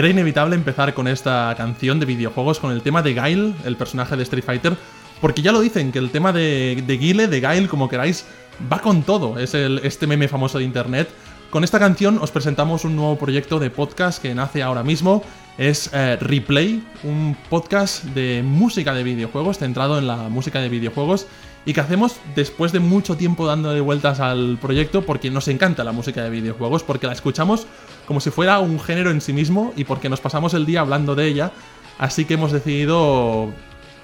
Era inevitable empezar con esta canción de videojuegos con el tema de Guile, el personaje de Street Fighter, porque ya lo dicen, que el tema de, de Guile, de Guile, como queráis, va con todo. Es el, este meme famoso de internet. Con esta canción os presentamos un nuevo proyecto de podcast que nace ahora mismo. Es eh, Replay, un podcast de música de videojuegos, centrado en la música de videojuegos y que hacemos después de mucho tiempo dándole vueltas al proyecto porque nos encanta la música de videojuegos, porque la escuchamos como si fuera un género en sí mismo y porque nos pasamos el día hablando de ella. Así que hemos decidido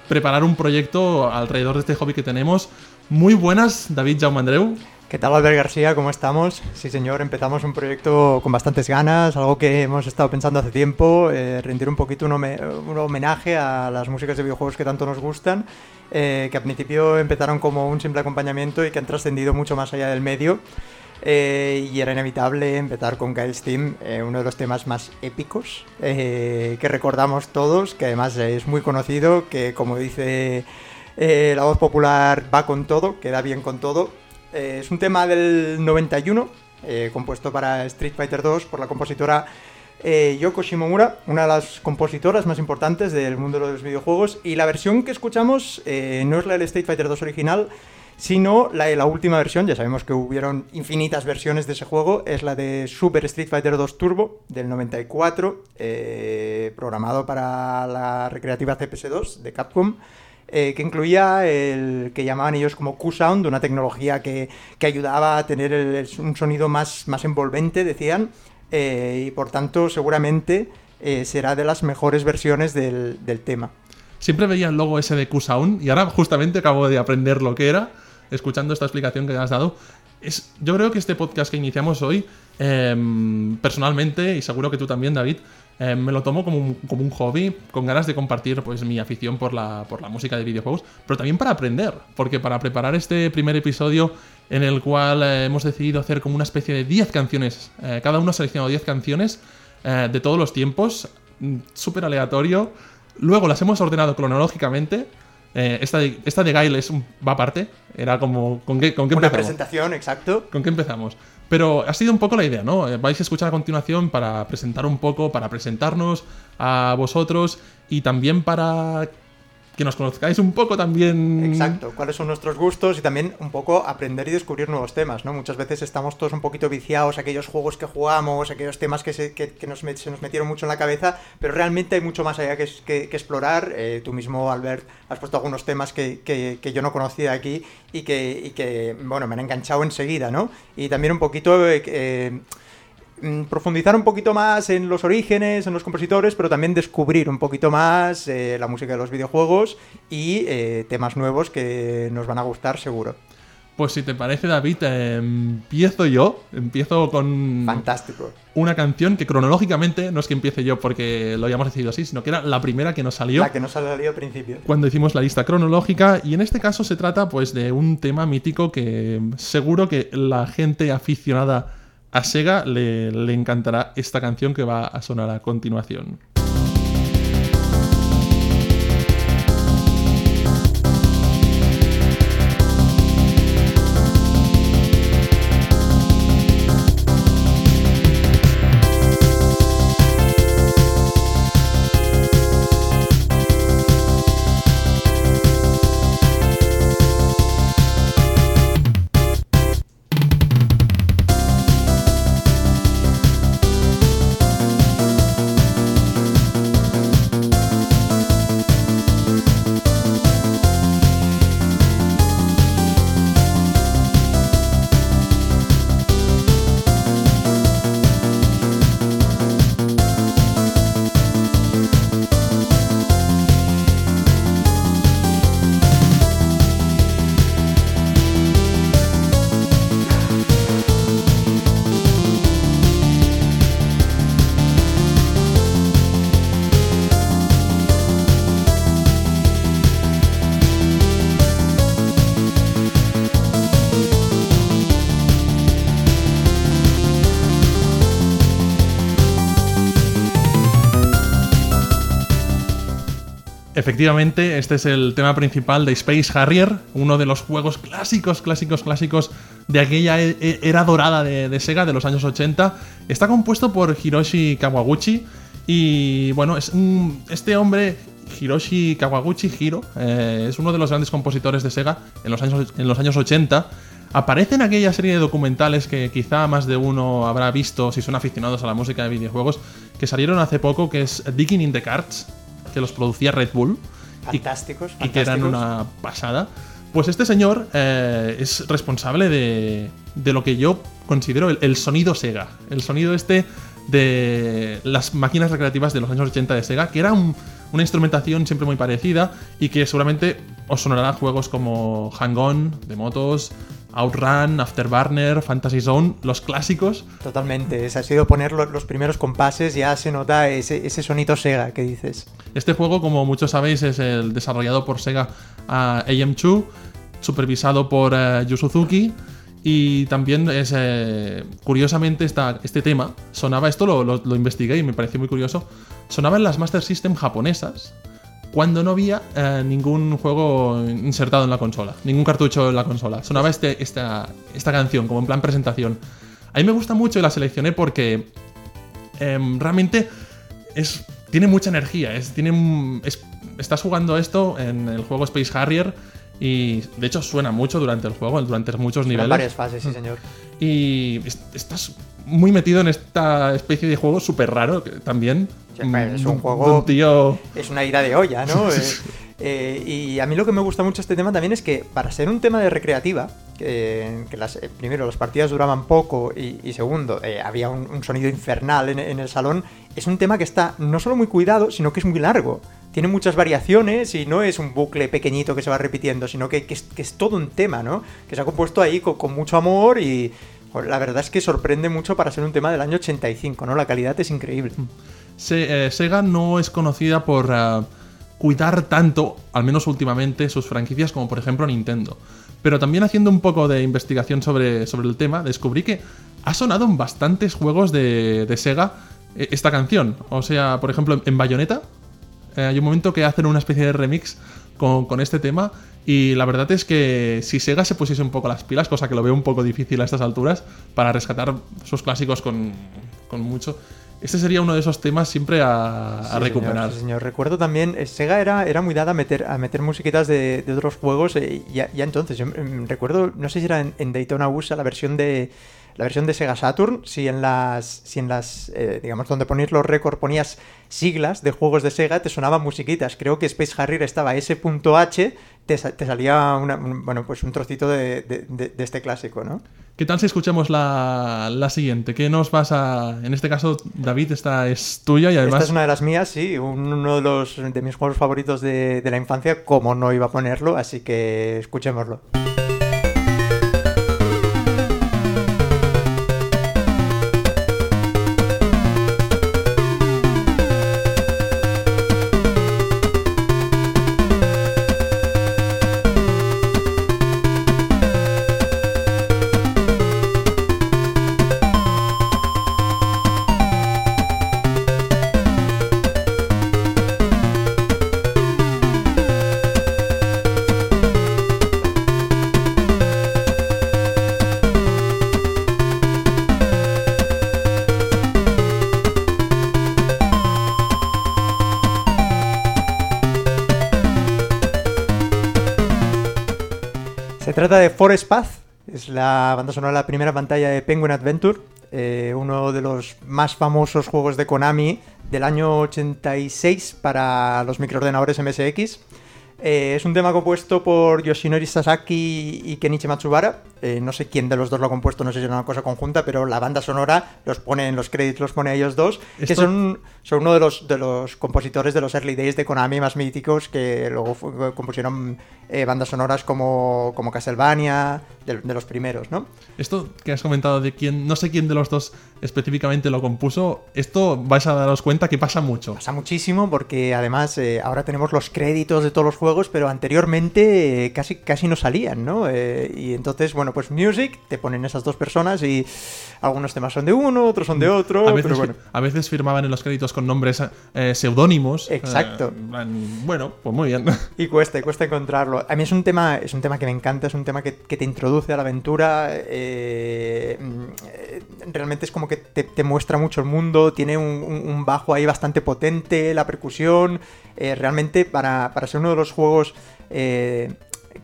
preparar un proyecto alrededor de este hobby que tenemos. Muy buenas, David Jaume Andreu. ¿Qué tal, Albert García? ¿Cómo estamos? Sí, señor, empezamos un proyecto con bastantes ganas, algo que hemos estado pensando hace tiempo, eh, rendir un poquito un, homenaje a las músicas de videojuegos que tanto nos gustan, eh, que al principio empezaron como un simple acompañamiento y que han trascendido mucho más allá del medio. Eh, y era inevitable empezar con Gail's Team, eh, uno de los temas más épicos que recordamos todos, que además es muy conocido, que como dice la voz popular va con todo, queda bien con todo. Es un tema del 91, eh, compuesto para Street Fighter 2 por la compositora eh, Yoko Shimomura, una de las compositoras más importantes del mundo de los videojuegos. Y la versión que escuchamos eh, no es la del Street Fighter 2 original, sino la de la última versión. Ya sabemos que hubieron infinitas versiones de ese juego. Es la de Super Street Fighter 2 Turbo del 94, eh, programado para la recreativa CPS2 de Capcom. Eh, que incluía el que llamaban ellos como Q-Sound, una tecnología que, ayudaba a tener un sonido más, más envolvente, decían, eh, y por tanto seguramente eh, será de las mejores versiones del, del, tema. Siempre veía el logo ese de Q-Sound y ahora justamente acabo de aprender lo que era, escuchando esta explicación que has dado. Es, yo creo que este podcast que iniciamos hoy, eh, personalmente, y seguro que tú también, David, eh, me lo tomo como un, como un, hobby, con ganas de compartir pues, mi afición por la, por la música de videojuegos, pero también para aprender, porque para preparar este primer episodio en el cual eh, hemos decidido hacer como una especie de 10 canciones, eh, cada uno ha seleccionado 10 canciones de todos los tiempos, mm, súper aleatorio, luego las hemos ordenado cronológicamente. esta, de, esta de Gail es un, va aparte, era como... ¿Con qué, con qué Una presentación, exacto. ¿Con qué empezamos? Pero ha sido un poco la idea, ¿no? Vais a escuchar a continuación para presentar un poco, para presentarnos a vosotros y también para que nos conozcáis un poco también. Exacto, cuáles son nuestros gustos y también un poco aprender y descubrir nuevos temas, ¿no? Muchas veces estamos todos un poquito viciados aquellos juegos que jugamos, aquellos temas que, se, que, que nos, se nos metieron mucho en la cabeza, pero realmente hay mucho más allá que, que, que explorar. Eh, tú mismo, Albert, has puesto algunos temas que, yo no conocía aquí y que, y que, bueno, me han enganchado enseguida, ¿no? Y también un poquito... Eh, eh, profundizar un poquito más en los orígenes, en los compositores, pero también descubrir un poquito más eh, la música de los videojuegos y eh, temas nuevos que nos van a gustar seguro. Pues si te parece, David, eh, empiezo yo. Empiezo con. Fantástico. Una canción que cronológicamente no es que empiece yo porque lo hayamos decidido así, sino que era la primera que nos salió. La que nos salió al principio. Cuando hicimos la lista cronológica. Y en este caso se trata, pues, de un tema mítico que seguro que la gente aficionada a Sega le, le, encantará esta canción que va a sonar a continuación. Efectivamente, este es el tema principal de Space Harrier, uno de los juegos clásicos, clásicos, clásicos de aquella era dorada de, Sega de los años 80. Está compuesto por Hiroshi Kawaguchi Y bueno, es este hombre, Hiroshi Kawaguchi Hiro, eh, es uno de los grandes compositores de Sega en los años, en los años 80. Aparece en aquella serie de documentales que quizá más de uno habrá visto si son aficionados a la música de videojuegos, que salieron hace poco, que es Digging in the Cards, que los producía Red Bull. y- Fantásticos, y que eran una pasada. Pues este señor eh, es responsable de, de lo que yo considero el, el sonido Sega. El sonido este de las máquinas recreativas de los años 80 de Sega, que era un- una instrumentación siempre muy parecida y que seguramente os sonará juegos como Hang On, de motos, Outrun, Afterburner, Fantasy Zone, los clásicos. Totalmente, es, ha sido poner lo- los primeros compases, ya se nota ese, ese sonito Sega que dices. Este juego, como muchos sabéis, es el desarrollado por Sega ah, AM2, supervisado por eh, Yu Suzuki. Y también es, eh, curiosamente, esta- este tema sonaba, esto lo, lo- lo investigué y me pareció muy curioso, sonaba en las Master System japonesas cuando no había eh, ningún juego insertado en la consola, ningún cartucho en la consola. Sonaba este, esta, esta canción como en plan presentación. A mí me gusta mucho y la seleccioné porque em, realmente es, tiene mucha energía. Es, tiene, es- estás jugando esto en el juego Space Harrier y de hecho suena mucho durante el juego, durante muchos En niveles. varias fases, sí señor. Y es- estás muy metido en esta especie de juego súper raro que también. Es mm, un de juego- un tío. es una ira de olla, ¿no? Eh, eh, y a mí lo que me gusta mucho este tema también es que para ser un tema de recreativa, que, que las, eh, primero las partidas duraban poco y, y segundo eh, había un, un sonido infernal en, en el salón, es un tema que está no solo muy cuidado, sino que es muy largo. Tiene muchas variaciones y no es un bucle pequeñito que se va repitiendo, sino que, que es, que es todo un tema, ¿no? Que se ha compuesto ahí con, con mucho amor y la verdad es que sorprende mucho para ser un tema del año 85, ¿no? La calidad es increíble. Eh, Sega no es conocida por eh, cuidar tanto, al menos últimamente, sus franquicias como por ejemplo Nintendo. Pero también haciendo un poco de investigación sobre, sobre el tema, descubrí que ha sonado en bastantes juegos de, de Sega eh, esta canción. O sea, por ejemplo, en Bayonetta hay un momento que hacen una especie de remix con, con este tema y la verdad es que si Sega se pusiese un poco las pilas, cosa que lo veo un poco difícil a estas alturas, para rescatar sus clásicos con, con mucho, este sería uno de esos temas siempre a, a recuperar. Señor, sí, señor. Recuerdo también, eh, Sega era, era muy dada a meter, a meter musiquitas de, de otros juegos eh, ya, ya entonces. Yo mm, recuerdo, no sé si era en, en Daytona USA la versión de la versión de Sega Saturn, si en las, si en las, eh, digamos, donde ponías los récords ponías siglas de juegos de Sega, te sonaban musiquitas. Creo que Space Harrier estaba S.H, te, sa- te salía una- un, bueno, pues un trocito de, de- de- de este clásico, ¿no? ¿Qué tal si escuchamos la, la siguiente? ¿Qué nos vas a...? En este caso, David, esta es tuya y Esta además... es una de las mías, sí, un- uno de, los, de mis juegos favoritos de, de la infancia, como no iba a ponerlo, así que escuchémoslo. Forest Path, es la banda sonora de la primera pantalla de Penguin Adventure, eh, uno de los más famosos juegos de Konami del año 86 para los microordenadores MSX. Eh, es un tema compuesto por Yoshinori Sasaki y Kenichi Matsubara. Eh, no sé quién de los dos lo ha compuesto, no sé si era una cosa conjunta, pero la banda sonora los pone en los créditos, los pone a ellos dos, que Esto- son, son uno de los, de los compositores de los early days de Konami más míticos que luego fu- compusieron eh, bandas sonoras como, como Castlevania, de, de los primeros, ¿no? Esto que has comentado de quién... No sé quién de los dos específicamente lo compuso. Esto vais a daros cuenta que pasa mucho. Pasa muchísimo porque además eh, ahora tenemos los créditos de todos los juegos, pero anteriormente eh, casi, casi no salían, ¿no? Eh, y entonces, bueno, pues Music, te ponen esas dos personas y algunos temas son de uno, otros son de otro, A veces, pero bueno. a veces firmaban en los créditos con nombres eh, seudónimos. Exacto. Eh, plan, bueno, pues muy bien. Y cuesta, cuesta encontrarlo. A mí es un tema, es un tema que me encanta, es un tema que, que te introduce a la aventura. Realmente es como que te, muestra mucho el mundo, tiene un, bajo ahí bastante potente, la percusión. Eh, realmente para, para, ser uno de los juegos eh,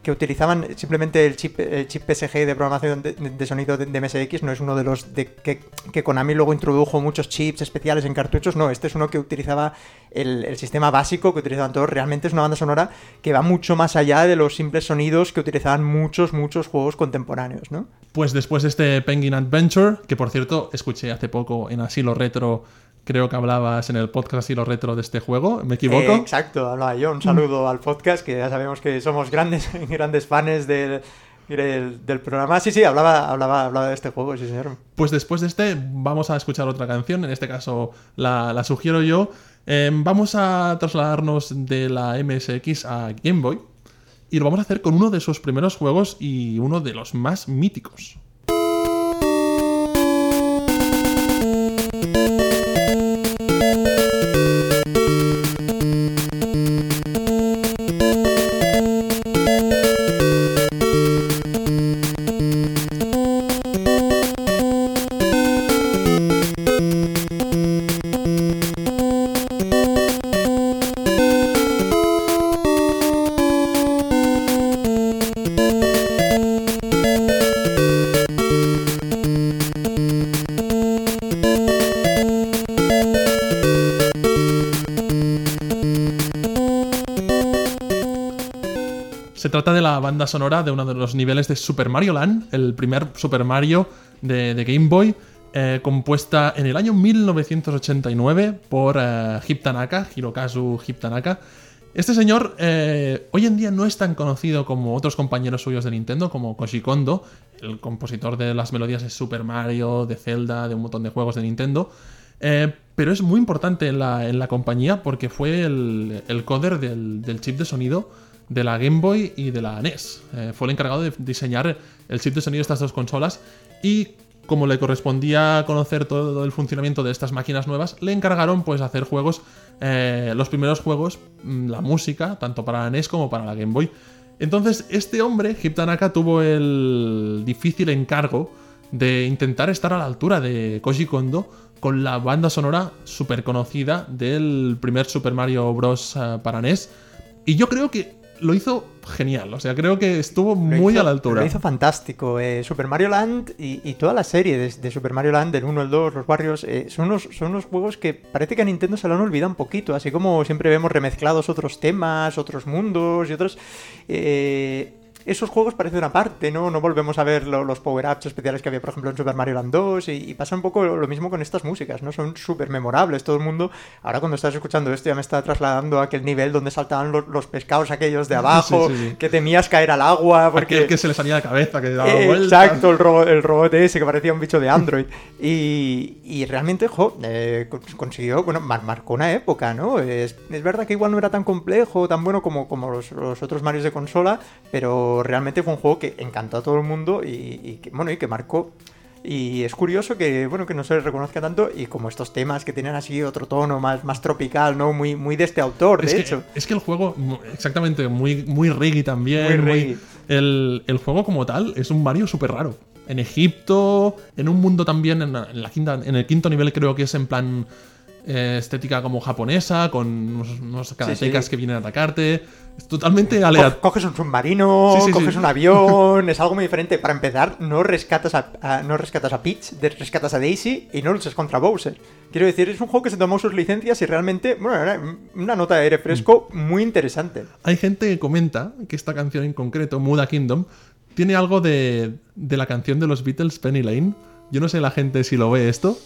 que utilizaban simplemente el chip, chip PSG de programación de, sonido de, MSX, no es uno de los de, que, que, Konami luego introdujo muchos chips especiales en cartuchos, no, este es uno que utilizaba el, sistema básico que utilizaban todos, realmente es una banda sonora que va mucho más allá de los simples sonidos que utilizaban muchos, muchos juegos contemporáneos, ¿no? Pues después de este Penguin Adventure, que por cierto escuché hace poco en Asilo Retro Creo que hablabas en el podcast y lo retro de este juego, ¿me equivoco? exacto, hablaba yo. Un saludo al podcast, que ya sabemos que somos grandes, grandes fans del, del, programa. Sí, sí, hablaba, hablaba, hablaba de este juego, sí, señor. Pues después de este, vamos a escuchar otra canción. En este caso, la, sugiero yo. Em, vamos a trasladarnos de la MSX a Game Boy. Y lo vamos a hacer con uno de sus primeros juegos y uno de los más míticos. Banda sonora de uno de los niveles de Super Mario Land, el primer Super Mario de, Game Boy, eh, compuesta en el año 1989 por eh, Hirokazu Hip. Este señor eh, hoy en día no es tan conocido como otros compañeros suyos de Nintendo, como Koji Kondo, el compositor de las melodías de Super Mario, de Zelda, de un montón de juegos de Nintendo. pero es muy importante en la, compañía porque fue el, coder del, chip de sonido de la Game Boy y de la NES. Eh, fue el encargado de diseñar el chip de sonido de estas dos consolas y como le correspondía conocer todo el funcionamiento de estas máquinas nuevas, le encargaron pues hacer juegos, eh, los primeros juegos, mm, la música, tanto para la NES como para la Game Boy. Entonces este hombre, Hip Tanaka, tuvo el difícil encargo de intentar estar a la altura de Koji Kondo con la banda sonora súper conocida del primer Super Mario Bros. Eh, para NES. Y yo creo que lo hizo genial. O sea, creo que estuvo muy a la altura. Lo hizo fantástico. Eh, Super Mario Land y, toda la serie de, Super Mario Land, del 1, el 2, los barrios, eh, son, unos, son unos juegos que parece que a Nintendo se lo han olvidado un poquito. Así como siempre vemos remezclados otros temas, otros mundos y otros. Eh, esos juegos parecen una parte, ¿no? No volvemos a ver los power-ups especiales que había, por ejemplo, en Super Mario Land 2 y, pasa un poco lo mismo con estas músicas, ¿no? Son súper memorables. Todo el mundo, ahora cuando estás escuchando esto ya me está trasladando a aquel nivel donde saltaban los, pescados aquellos de abajo, que temías caer al agua. Porque... Aquel que se le salía la cabeza, que daba eh, Exacto, el, robot, el robot ese que parecía un bicho de Android. y, realmente, jo, eh, consiguió, bueno, marcó una época, ¿no? Es, verdad que igual no era tan complejo, tan bueno como, como los, los otros Marios de consola, pero realmente fue un juego que encantó a todo el mundo y, que, bueno, y que marcó. Y es curioso que, bueno, que no se le reconozca tanto y como estos temas que tienen así otro tono más, más tropical, ¿no? Muy, muy de este autor, de hecho. Es que el juego, exactamente, muy, muy reggae también. Muy el, el, juego como tal es un Mario súper raro. En Egipto, en un mundo también, en, la quinta, en el quinto nivel creo que es en plan eh, estética como japonesa, con unos, karatecas que vienen a atacarte. Es totalmente aleatorio. Coges un submarino, coges un avión, es algo muy diferente. Para empezar, no rescatas a, no rescatas a Peach, rescatas a Daisy y no luchas contra Bowser. Quiero decir, es un juego que se tomó sus licencias y realmente, bueno, una nota de aire fresco muy interesante. Hay gente que comenta que esta canción en concreto, Muda Kingdom, tiene algo de, de la canción de los Beatles, Penny Lane. Yo no sé la gente si lo ve esto.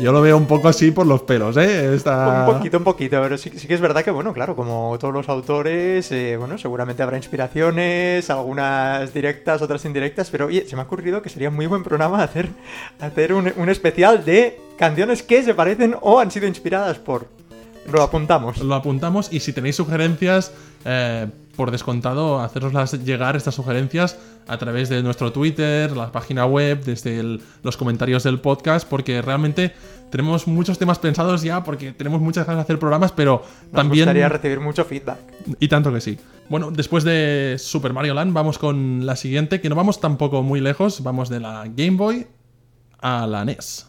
Yo lo veo un poco así por los pelos, ¿eh? Un poquito, un poquito, pero sí, que es verdad que, bueno, claro, como todos los autores, eh, bueno, seguramente habrá inspiraciones, algunas directas, otras indirectas, pero oye, se me ha ocurrido que sería muy buen programa hacer, hacer un, especial de canciones que se parecen o han sido inspiradas por... Lo apuntamos. Lo apuntamos y si tenéis sugerencias... Eh, por descontado, haceroslas llegar estas sugerencias a través de nuestro Twitter, la página web, desde el- los comentarios del podcast, porque realmente tenemos muchos temas pensados ya, porque tenemos muchas ganas de hacer programas, pero Nos también... gustaría recibir mucho feedback. Y tanto que sí. Bueno, después de Super Mario Land, vamos con la siguiente, que no vamos tampoco muy lejos, vamos de la Game Boy a la NES.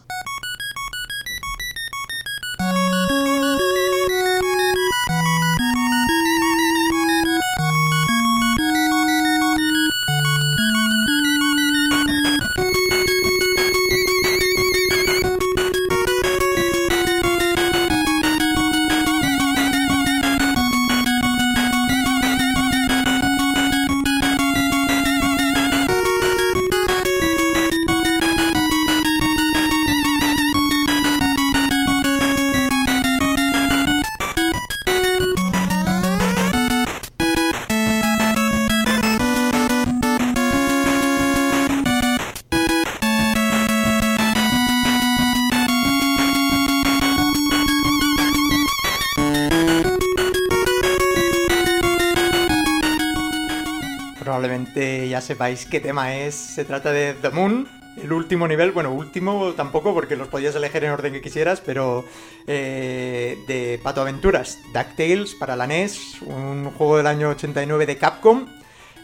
Sepáis qué tema es. Se trata de The Moon, el último nivel. Bueno, último tampoco porque los podías elegir en orden que quisieras, pero eh, de Pato Aventuras, DuckTales para la NES, un juego del año 89 de Capcom.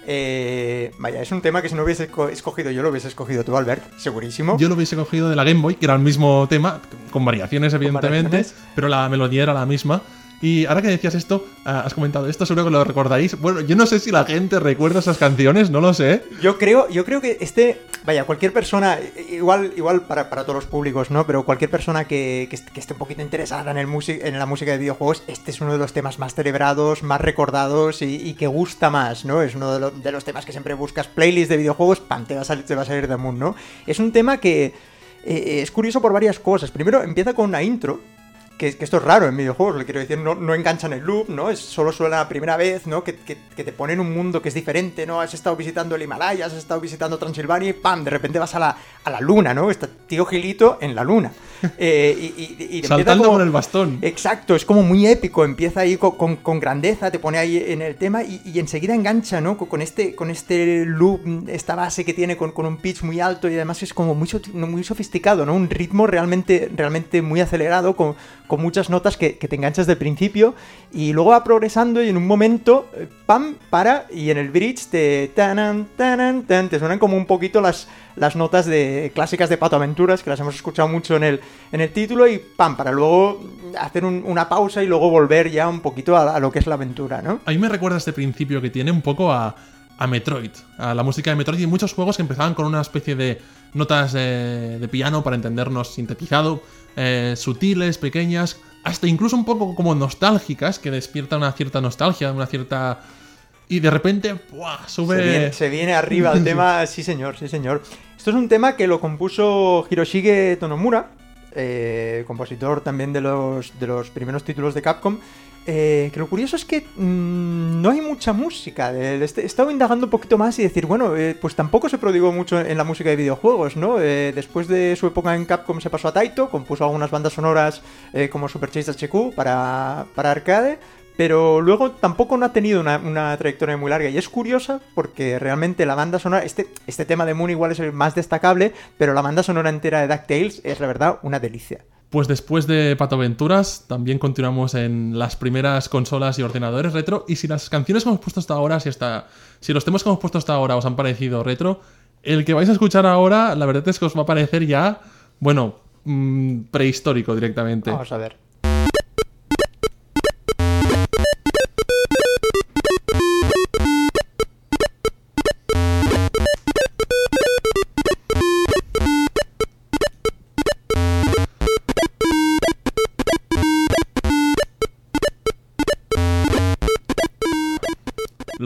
Eh, vaya, es un tema que si no hubiese esco- escogido yo, lo hubiese escogido tú, Albert, segurísimo. Yo lo hubiese cogido de la Game Boy, que era el mismo tema, con variaciones evidentemente, variaciones. pero la melodía era la misma. Y ahora que decías esto, ah, has comentado esto, seguro que lo recordaréis. Bueno, yo no sé si la gente recuerda esas canciones, no lo sé. Yo creo, yo creo que este, vaya, cualquier persona, igual, igual para, para todos los públicos, ¿no? Pero cualquier persona que, que est- que esté un poquito interesada en, el en la música de videojuegos, este es uno de los temas más celebrados, más recordados y, que gusta más, ¿no? Es uno de, lo- de los temas que siempre buscas playlist de videojuegos, ¡pam! Te va a salir, te va a salir The Moon, ¿no? Es un tema que eh, es curioso por varias cosas. Primero, empieza con una intro que, esto es raro en videojuegos, le quiero decir, no, no enganchan el loop, ¿no? Es solo suena la primera vez, ¿no? Que, que- que te ponen un mundo que es diferente, ¿no? Has estado visitando el Himalaya, has estado visitando Transilvania y ¡pam! De repente vas a la, a la luna, ¿no? Está tío Gilito en la luna. Eh, y, y- y empieza Saltando como- con el bastón. Exacto, es como muy épico, empieza ahí con, con- con grandeza, te pone ahí en el tema y, y enseguida engancha, ¿no? Con, con este, con este loop, esta base que tiene con, un pitch muy alto y además es como muy, so- muy sofisticado, ¿no? Un ritmo realmente, realmente muy acelerado, con, muchas notas que, que te enganchas de principio y luego va progresando y en un momento, eh, pam, para y en el bridge te tanan, tanan, tan, te suenan como un poquito las, las notas de clásicas de Pato Aventuras, que las hemos escuchado mucho en el, en el título, y pam, para luego hacer un- una pausa y luego volver ya un poquito a, a lo que es la aventura, ¿no? A mí me recuerda este principio que tiene un poco a, a Metroid, a la música de Metroid y muchos juegos que empezaban con una especie de notas de, de piano para entendernos sintetizado, eh, sutiles, pequeñas, hasta incluso un poco como nostálgicas, que despiertan una cierta nostalgia, una cierta... Y de repente, ¡buah! Sube... Se viene, se viene arriba el tema, sí señor, sí señor. Esto es un tema que lo compuso Hiroshige Tonomura, eh, compositor también de los, primeros títulos de Capcom. eh, que lo curioso es que mm, no hay mucha música. Este- He estado indagando un poquito más y decir, bueno, eh, pues tampoco se prodigó mucho en la música de videojuegos, ¿no? Después de su época en Capcom se pasó a Taito, compuso algunas bandas sonoras como Super Chase HQ para arcade, pero luego tampoco no ha tenido una, una trayectoria muy larga y es curiosa porque realmente la banda sonora, este, este tema de Moon igual es el más destacable, pero la banda sonora entera de DuckTales es la verdad una delicia. Pues después de Pato Aventuras, también continuamos en las primeras consolas y ordenadores retro. Y si las canciones que hemos puesto hasta ahora, si, hasta, si los temas que hemos puesto hasta ahora os han parecido retro, el que vais a escuchar ahora, la verdad es que os va a parecer ya, bueno, mm, prehistórico directamente. Vamos a ver.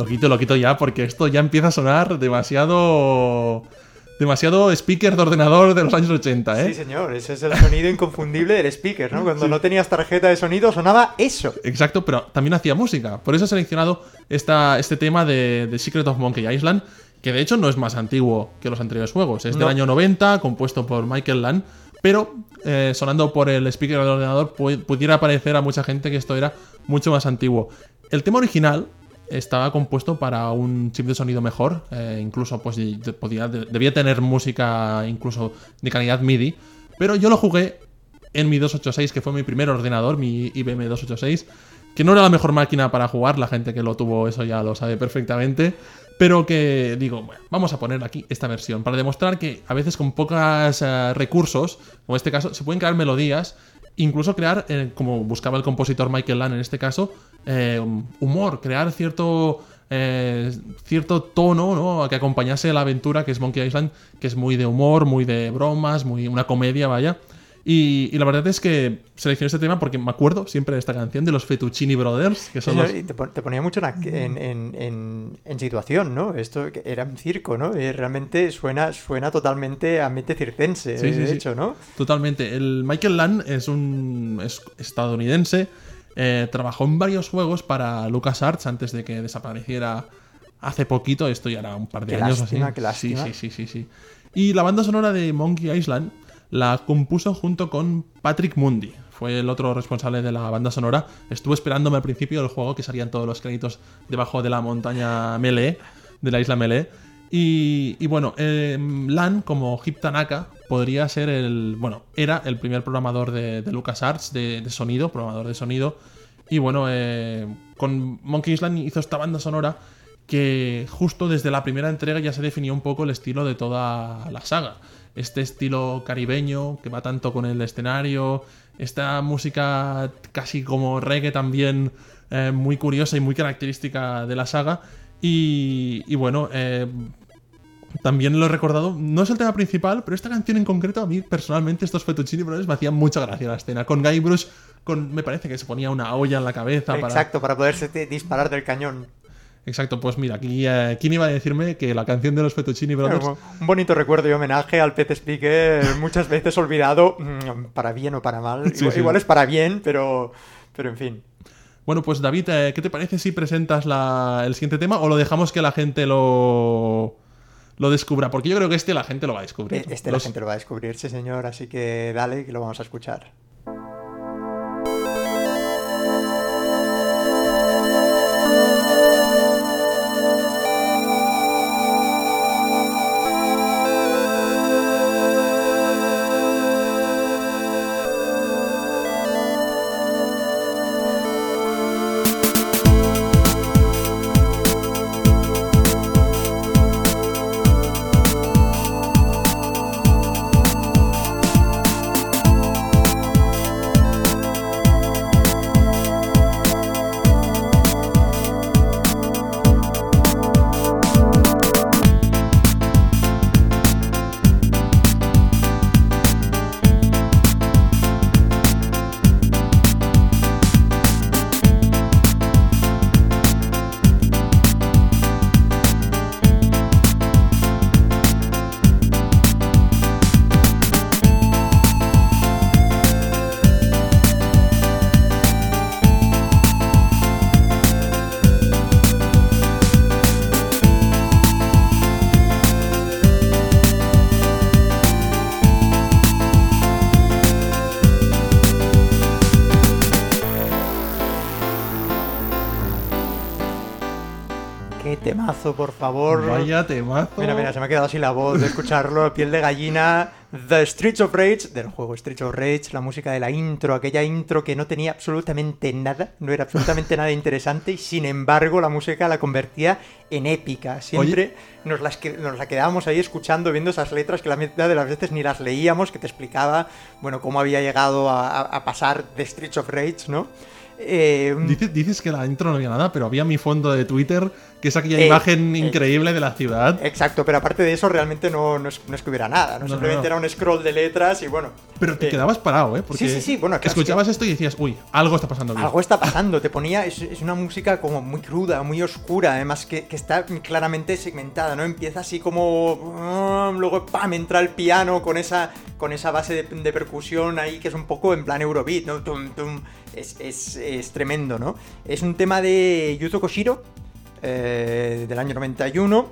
Lo quito, lo quito ya, porque esto ya empieza a sonar demasiado. Demasiado speaker de ordenador de los años 80, ¿eh? Sí, señor, ese es el sonido inconfundible del speaker, ¿no? Cuando no tenías tarjeta de sonido sonaba eso. Exacto, pero también hacía música. Por eso he seleccionado esta, este tema de, de Secret of Monkey Island, que de hecho no es más antiguo que los anteriores juegos. Es No. del año 90, compuesto por Michael Land, pero eh, sonando por el speaker del ordenador pu- pudiera parecer a mucha gente que esto era mucho más antiguo. El tema original estaba compuesto para un chip de sonido mejor, eh, incluso pues podía, debía tener música incluso de calidad MIDI, pero yo lo jugué en mi 286, que fue mi primer ordenador, mi IBM 286, que no era la mejor máquina para jugar, la gente que lo tuvo eso ya lo sabe perfectamente, pero que digo, bueno, vamos a poner aquí esta versión para demostrar que a veces con pocos eh, recursos, como en este caso, se pueden crear melodías, incluso crear, eh, como buscaba el compositor Michael Land en este caso, eh, humor, crear cierto cierto tono ¿no? que acompañase la aventura que es Monkey Island, que es muy de humor, muy de bromas, muy una comedia, vaya. Y, la verdad es que seleccioné este tema porque me acuerdo siempre de esta canción de los Fettuccini Brothers, que son los... te, ponía mucho en, situación, ¿no? Esto era un circo, ¿no? Y realmente suena, suena totalmente a mente circense, de hecho, ¿no? Totalmente. El Michael Land es un estadounidense, eh, trabajó en varios juegos para LucasArts antes de que desapareciera hace poquito, esto ya era un par de años así. Sí, sí, sí, sí, sí. Y la banda sonora de Monkey Island la compuso junto con Patrick Mundi. Fue el otro responsable de la banda sonora. Estuve esperándome al principio del juego que salían todos los créditos debajo de la montaña Melee, de la isla Melee. Y, bueno, em, Lan, como Hip Tanaka, podría ser el. Bueno, era el primer programador de, LucasArts de, de, sonido, programador de sonido. Y bueno, eh, con Monkey Island hizo esta banda sonora que justo desde la primera entrega ya se definió un poco el estilo de toda la saga este estilo caribeño que va tanto con el escenario, esta música casi como reggae también eh, muy curiosa y muy característica de la saga. Y, bueno, eh, también lo he recordado, no es el tema principal, pero esta canción en concreto a mí personalmente estos Fettuccini Brothers me hacían mucha gracia la escena. Con Guybrush, con, me parece que se ponía una olla en la cabeza. Exacto, para, para poderse disparar del cañón. Exacto, pues mira, aquí, eh, ¿quién iba a decirme que la canción de los Fettuccini Brothers... Un bonito recuerdo y homenaje al pez speaker, muchas veces olvidado, mm, para bien o para mal. igual, es para bien, pero, pero en fin. Bueno, pues David, eh, ¿qué te parece si presentas el siguiente tema o lo dejamos que la gente lo, lo descubra? Porque yo creo que este la gente lo va a descubrir. Este la gente lo va a descubrir, sí señor, así que dale que lo vamos a escuchar. Por favor. Vaya temazo. Mira, mira, se me ha quedado así la voz de escucharlo, piel de gallina. The Streets of Rage, del juego Streets of Rage, la música de la intro, aquella intro que no tenía absolutamente nada, no era absolutamente nada interesante y sin embargo la música la convertía en épica. Siempre nos, las nos la quedábamos ahí escuchando, viendo esas letras que la mitad de las veces ni las leíamos, que te explicaba, bueno, cómo había llegado a, a pasar The Streets of Rage, ¿no? Eh, dices, que la intro no había nada, pero había mi fondo de Twitter, que es aquella eh, imagen eh, increíble de la ciudad. Exacto, pero aparte de eso realmente no, no, es, que hubiera nada, ¿no? simplemente era un scroll de letras y bueno. Pero te quedabas parado, ¿eh? Porque sí, sí, sí, bueno, escuchabas esto y decías, uy, algo está pasando Algo está pasando, te ponía, es, una música como muy cruda, muy oscura, además que, está claramente segmentada, ¿no? Empieza así como... Um, luego, ¡pam!, entra el piano con esa, con esa base de, percusión ahí que es un poco en plan Eurobeat, ¿no? Tum, tum, es, tremendo, ¿no? Es un tema de Yuzo Koshiro, eh, del año 91,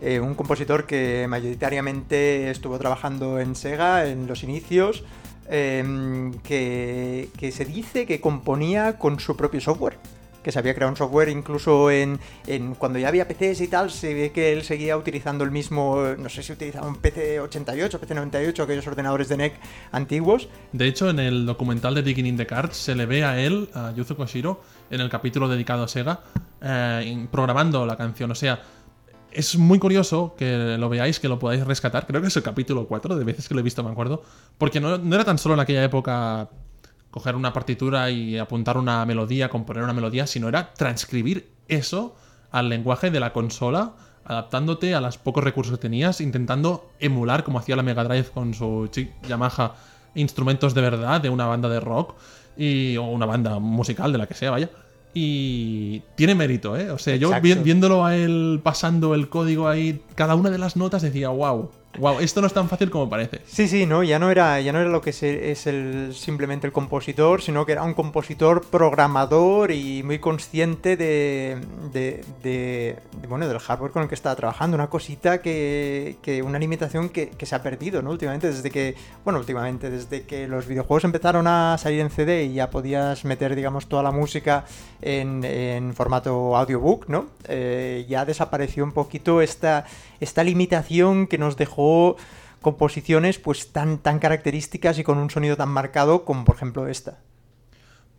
eh, un compositor que mayoritariamente estuvo trabajando en Sega en los inicios, em, que, se dice que componía con su propio software. Que se había creado un software incluso en, en, cuando ya había PCs y tal, se ve que él seguía utilizando el mismo, no sé si utilizaba un PC 88, PC 98, aquellos ordenadores de NEC antiguos. De hecho, en el documental de Digging in the Cards se le ve a él, a Yuzo Koshiro, en el capítulo dedicado a Sega, eh, programando la canción. O sea, es muy curioso que lo veáis, que lo podáis rescatar. Creo que es el capítulo 4, de veces que lo he visto, me acuerdo. Porque no era tan solo en aquella época coger una partitura y apuntar una melodía, componer una melodía, sino era transcribir eso al lenguaje de la consola, adaptándote a los pocos recursos que tenías, intentando emular como hacía la Mega Drive con su Yamaha instrumentos de verdad de una banda de rock y, o una banda musical, de la que sea, vaya. Y tiene mérito, ¿eh? O sea, yo viéndolo a él pasando el código ahí, cada una de las notas decía, wow, Wow, esto no es tan fácil como parece. Sí, sí, no, ya no era, ya no era lo que es, el, simplemente el compositor, sino que era un compositor programador y muy consciente de, de, bueno, del hardware con el que estaba trabajando. Una cosita que, que una limitación que, que, se ha perdido, ¿no? Últimamente, desde que, bueno, últimamente, desde que los videojuegos empezaron a salir en CD y ya podías meter, digamos, toda la música en, en formato audiobook, ¿no? Eh, ya desapareció un poquito esta, esta limitación que nos dejó composiciones pues tan, tan características y con un sonido tan marcado como por ejemplo esta.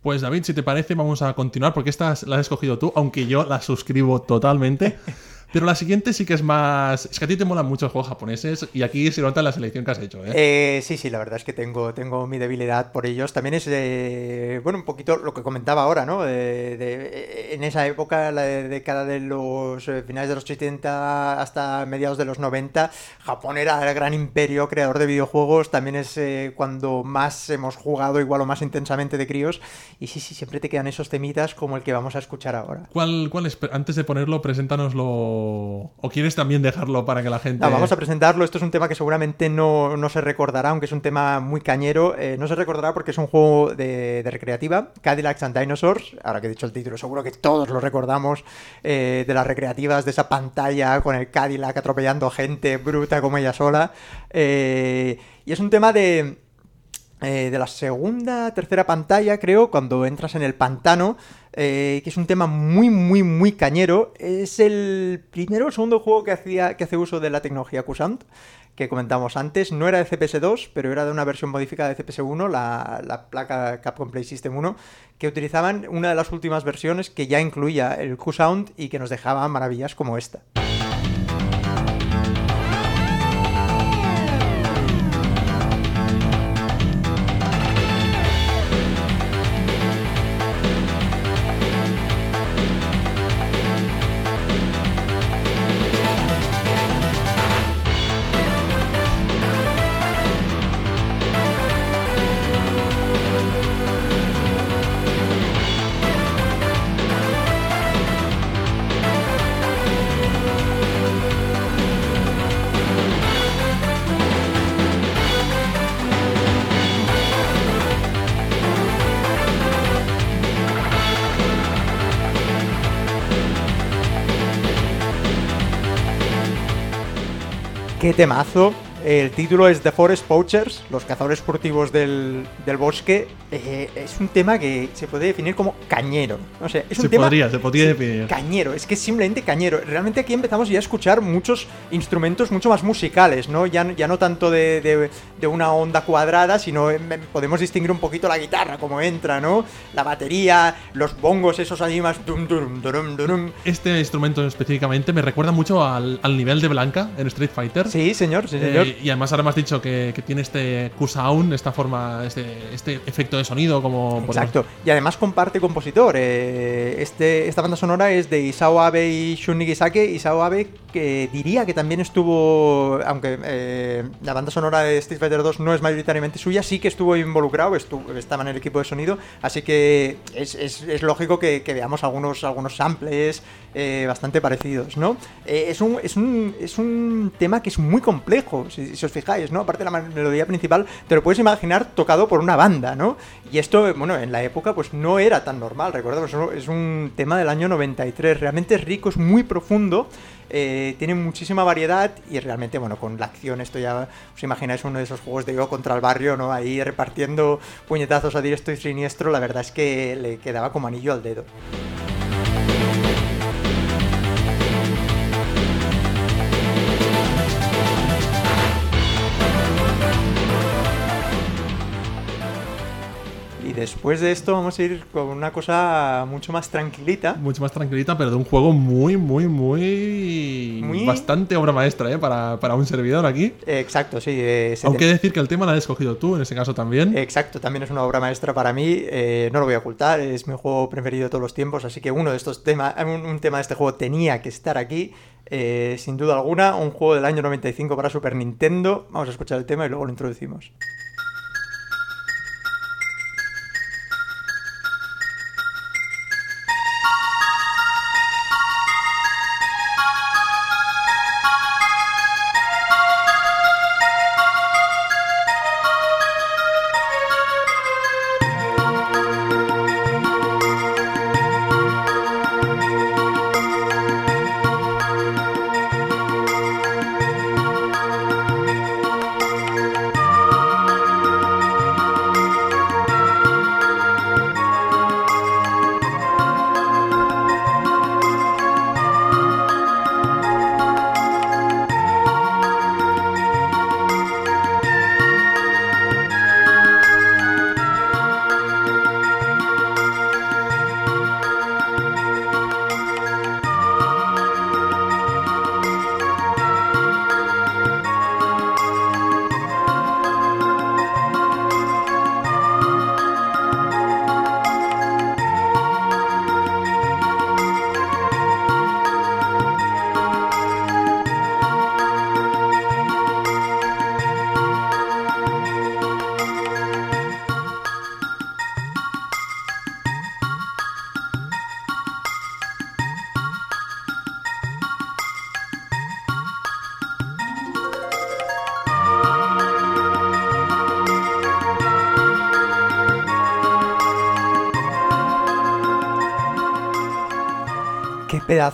Pues David, si te parece, vamos a continuar porque esta la has escogido tú, aunque yo la suscribo totalmente. Pero la siguiente sí que es más. Es que a ti te molan mucho los juegos japoneses y aquí se nota la selección que has hecho, ¿eh? eh sí, sí, la verdad es que tengo, tengo mi debilidad por ellos. También es, eh, bueno, un poquito lo que comentaba ahora, ¿no? De, en esa época, la década de los eh, finales de los 80 hasta mediados de los 90, Japón era el gran imperio creador de videojuegos. También es cuando más hemos jugado, igual o más intensamente de críos. Y sí, sí, siempre te quedan esos temitas como el que vamos a escuchar ahora. ¿Cuál, cuál es? Antes de ponerlo, preséntanoslo o, quieres también dejarlo para que la gente... vamos a presentarlo. Esto es un tema que seguramente no, se recordará, aunque es un tema muy cañero. Eh, no se recordará porque es un juego de, recreativa, Cadillacs and Dinosaurs. Ahora que he dicho el título, seguro que todos lo recordamos eh, de las recreativas, de esa pantalla con el Cadillac atropellando gente bruta como ella sola. Eh, y es un tema de... de la segunda, tercera pantalla, creo, cuando entras en el pantano, eh, que es un tema muy, muy, muy cañero. Es el primero o segundo juego que, hacía, que hace uso de la tecnología Qsant, que comentamos antes. No era de CPS2, pero era de una versión modificada de CPS1, la, la placa Capcom Play System 1, que utilizaban una de las últimas versiones que ya incluía el Qsound y que nos dejaba maravillas como esta. Temazo. El título es The Forest Poachers, los cazadores furtivos del, del bosque. Eh, es un tema que se puede definir como cañero. No sé, es un se tema. Podría, se podría definir. Cañero, es que es simplemente cañero. Realmente aquí empezamos ya a escuchar muchos instrumentos mucho más musicales, ¿no? Ya, ya no tanto de, de, una onda cuadrada, sino podemos distinguir un poquito la guitarra, como entra, ¿no? La batería, los bongos, esos animas. este instrumento específicamente me recuerda mucho al, al, nivel de Blanca en Street Fighter. Sí, señor, sí, señor. Eh, y además ahora me has dicho que, tiene este Q-Sound, esta forma, este, este, efecto de sonido como... Exacto. Y además comparte compositor. Eh, este, esta banda sonora es de Isao Abe y Shun Nigisake. Isao Abe que diría que también estuvo, aunque eh, la banda sonora de Street Fighter 2 no es mayoritariamente suya, sí que estuvo involucrado, estuvo, estaba en el equipo de sonido, así que es, es, lógico que, veamos algunos, algunos samples bastante parecidos, ¿no? es, un, es, un, es un tema que es muy complejo, si, os fijáis, ¿no? Aparte de la melodía principal, te lo puedes imaginar tocado por una banda, ¿no? Y esto, bueno, en la época pues no era tan normal, recordemos, es un tema del año 93, realmente es rico, es muy profundo, eh, tiene muchísima variedad y realmente, bueno, con la acción, esto ya os imagináis uno de esos juegos de yo contra el barrio, ¿no? Ahí repartiendo puñetazos a diestro y siniestro, la verdad es que le quedaba como anillo al dedo. Después de esto vamos a ir con una cosa mucho más tranquilita. Mucho más tranquilita, pero de un juego muy, muy, muy... Muy- Bastante obra maestra, ¿eh? Para, para un servidor aquí. Exacto, sí. eh, Aunque te- decir que el tema lo has escogido tú, en ese caso también. Exacto, también es una obra maestra para mí, eh, no lo voy a ocultar, es mi juego preferido de todos los tiempos, así que uno de estos temas, un, un tema de este juego tenía que estar aquí, eh, sin duda alguna, un juego del año 95 para Super Nintendo, vamos a escuchar el tema y luego lo introducimos.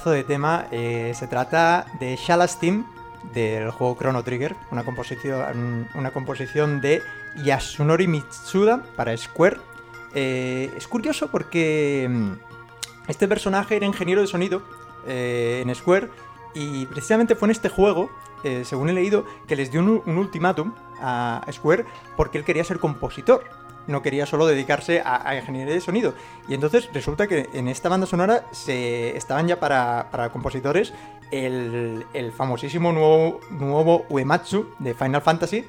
De tema, eh, se trata de Shalas Team, del juego Chrono Trigger, una composición, una composición de Yasunori Mitsuda para Square. Eh, es curioso porque mm, este personaje era ingeniero de sonido eh, en Square y precisamente fue en este juego, según he leído, que les dio un, un ultimátum a Square porque él quería ser compositor. No quería solo dedicarse a, ingeniería de sonido. Y entonces resulta que en esta banda sonora se estaban ya para, para compositores el, el famosísimo nuevo, nuevo Uematsu de Final Fantasy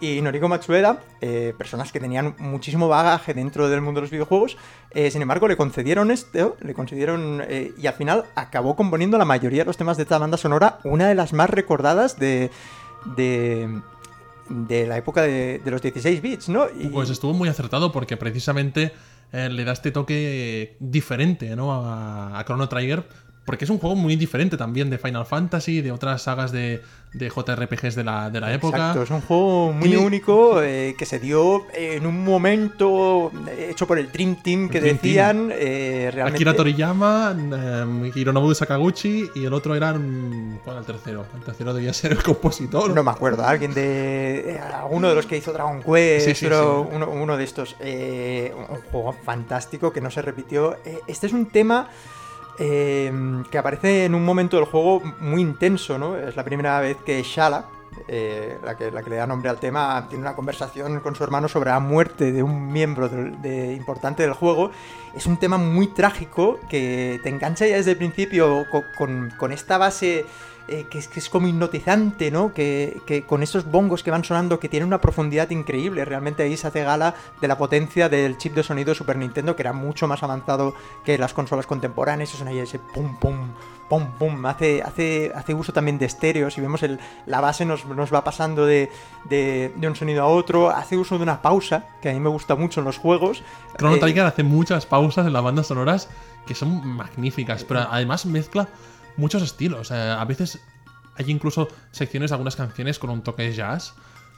y Noriko Matsueda, eh, personas que tenían muchísimo bagaje dentro del mundo de los videojuegos, eh, sin embargo le concedieron esto, le concedieron eh, y al final acabó componiendo la mayoría de los temas de esta banda sonora, una de las más recordadas de, de, de la época de, los 16 bits, ¿no? Y- Pues estuvo muy acertado porque precisamente eh, le da este toque diferente ¿no? a, a Chrono Trigger. Porque es un juego muy diferente también de Final Fantasy, de otras sagas de, de JRPGs de la, de la época. Exacto, es un juego muy Tiene- único eh, que se dio en un momento eh, hecho por el Dream Team que Dream decían eh, realmente... Akira Toriyama, eh, Hironobu Sakaguchi y el otro era. ¿Cuál el tercero? El tercero debía ser el compositor. No me acuerdo, alguien de. eh, alguno de los que hizo Dragon Quest, Sí, sí, pero sí. Uno, uno de estos. eh, un juego fantástico que no se repitió. Este es un tema. Eh, que aparece en un momento del juego muy intenso, ¿no? Es la primera vez que Shala, eh, la, que, la que le da nombre al tema, tiene una conversación con su hermano sobre la muerte de un miembro de- importante del juego. Es un tema muy trágico que te engancha ya desde el principio co- con, con esta base eh, que, es, que es como hipnotizante, ¿no? Que, que con esos bongos que van sonando que tienen una profundidad increíble. Realmente ahí se hace gala de la potencia del chip de sonido de Super Nintendo, que era mucho más avanzado que las consolas contemporáneas. Eso ahí ese pum pum pum pum. Hace, hace, hace uso también de estéreo. Si vemos el, la base nos, nos va pasando de, de- de un sonido a otro. Hace uso de una pausa, que a mí me gusta mucho en los juegos. Chrono Eh, Trigger hace muchas pausas en las bandas sonoras que son magníficas, pero además mezcla muchos estilos. Eh, a veces Hay incluso secciones de algunas canciones con un toque jazz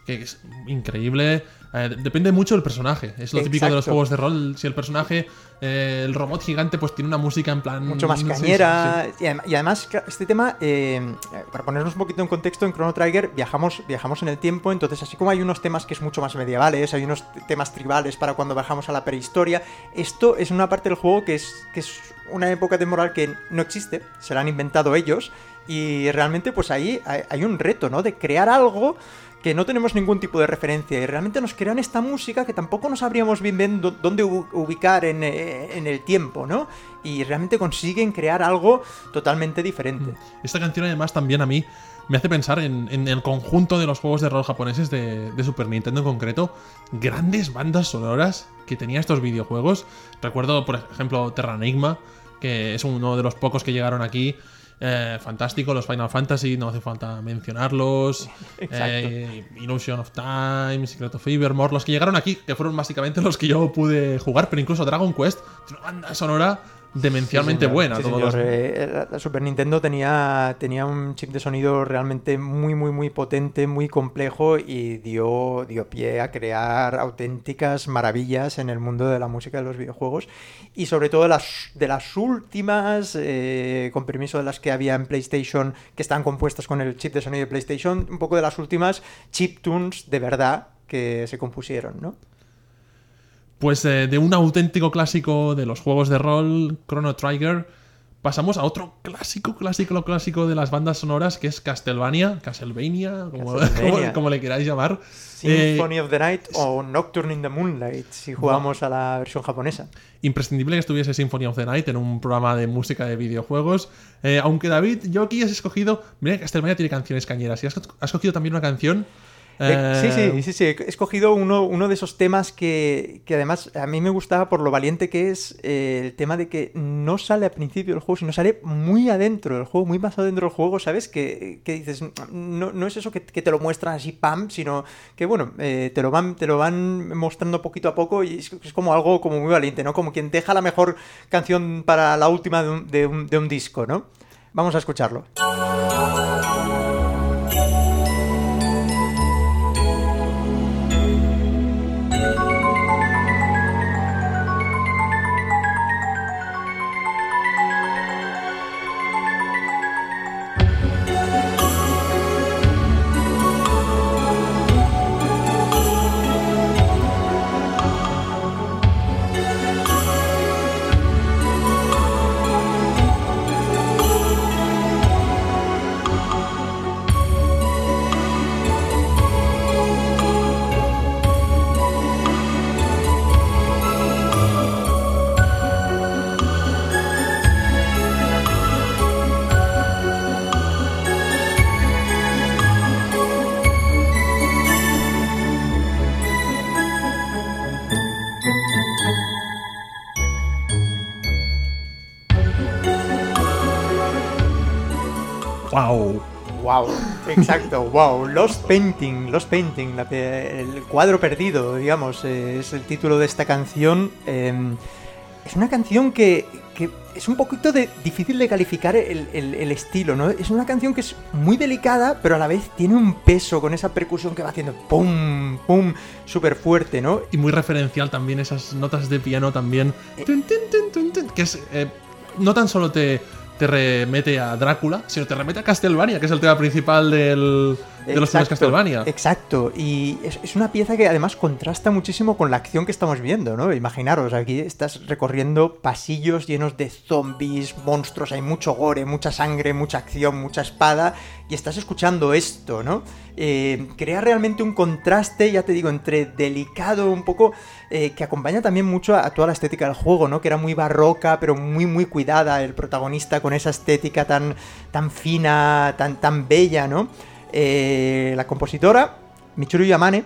que es increíble. Eh, depende mucho del personaje. Es lo típico de los juegos de rol. Si el personaje, eh, el robot gigante, pues tiene una música en plan. mucho más sí, sí, cañera. sí. Y, adem- y además, este tema, eh, para ponernos un poquito en contexto, en Chrono Trigger viajamos, viajamos en el tiempo, entonces así como hay unos temas que es mucho más medievales, hay unos temas tribales para cuando bajamos a la prehistoria, esto es una parte del juego que es, que es una época temporal que no existe, se la han inventado ellos, y realmente pues ahí hay, hay un reto, ¿no? De crear algo que no tenemos ningún tipo de referencia y realmente nos crean esta música que tampoco no sabríamos bien, bien dó- dónde ubicar en, eh, en el tiempo, ¿no? Y realmente consiguen crear algo totalmente diferente. Esta canción, además, también a mí me hace pensar en, en el conjunto de los juegos de rol japoneses de, de Super Nintendo en concreto. Grandes bandas sonoras que tenía estos videojuegos. Recuerdo, por ejemplo, Terra Enigma, que es uno de los pocos que llegaron aquí. Eh, fantástico, los Final Fantasy, no hace falta mencionarlos. Eh, Illusion of Time, Secret of Evermore, los que llegaron aquí, que fueron básicamente los que yo pude jugar, pero incluso Dragon Quest, una banda sonora demencialmente Sí, buena. Sí, todos los- Eh, la- Super Nintendo tenía, tenía un chip de sonido realmente muy, muy, muy potente, muy complejo y dio, dio pie a crear auténticas maravillas en el mundo de la música de los videojuegos. Y sobre todo las, de las últimas, eh, con permiso de las que había en PlayStation, que están compuestas con el chip de sonido de PlayStation, un poco de las últimas chiptunes de verdad que se compusieron, ¿no? Pues eh, de un auténtico clásico de los juegos de rol, Chrono Trigger, pasamos a otro clásico, clásico, clásico de las bandas sonoras, que es Castlevania, Castlevania, como, Castlevania. como- como le queráis llamar. Eh, Symphony of the Night o Nocturne in the Moonlight, si jugamos a la versión japonesa. imprescindible que estuviese Symphony of the Night en un programa de música de videojuegos. Eh, aunque David, yo aquí has escogido. Mira Castlevania tiene canciones cañeras. Y has, has cogido también una canción. Eh, sí, eh, sí, sí, sí. He escogido uno, uno de esos temas que, que además a mí me gustaba por lo valiente que es eh, el tema de que no sale al principio del juego, sino sale muy adentro del juego, muy más adentro del juego, ¿sabes? Que, que dices, no, no es eso que, que te lo muestran así, pam, sino que, bueno, eh, te, lo van, te lo van mostrando poquito a poco y es, es como algo como muy valiente, ¿no? Como quien deja la mejor canción para la última de un, de un- de un disco, ¿no? Vamos a escucharlo. Exacto, wow. Lost Painting, Lost Painting, la pe- el cuadro perdido, digamos, eh, es el título de esta canción. Eh, es una canción que, que es un poquito de, difícil de calificar el, el- el estilo, ¿no? Es una canción que es muy delicada, pero a la vez tiene un peso con esa percusión que va haciendo pum, pum, súper fuerte, ¿no? Y muy referencial también esas notas de piano también. Tun, que es. eh, no tan solo te, te remete a Drácula, sino te remete a Castlevania, que es el tema principal del, de los primeros Castlevania. Exacto, y es, es una pieza que además contrasta muchísimo con la acción que estamos viendo, ¿no? Imaginaros, aquí estás recorriendo pasillos llenos de zombies, monstruos, hay mucho gore, mucha sangre, mucha acción, mucha espada, y estás escuchando esto, ¿no? Eh, crea realmente un contraste, ya te digo, entre delicado, un poco, eh, que acompaña también mucho a, a toda la estética del juego, ¿no? Que era muy barroca, pero muy, muy cuidada, el protagonista con esa estética tan, tan fina, tan, tan bella, ¿no? Eh, la compositora, Michiru Yamane,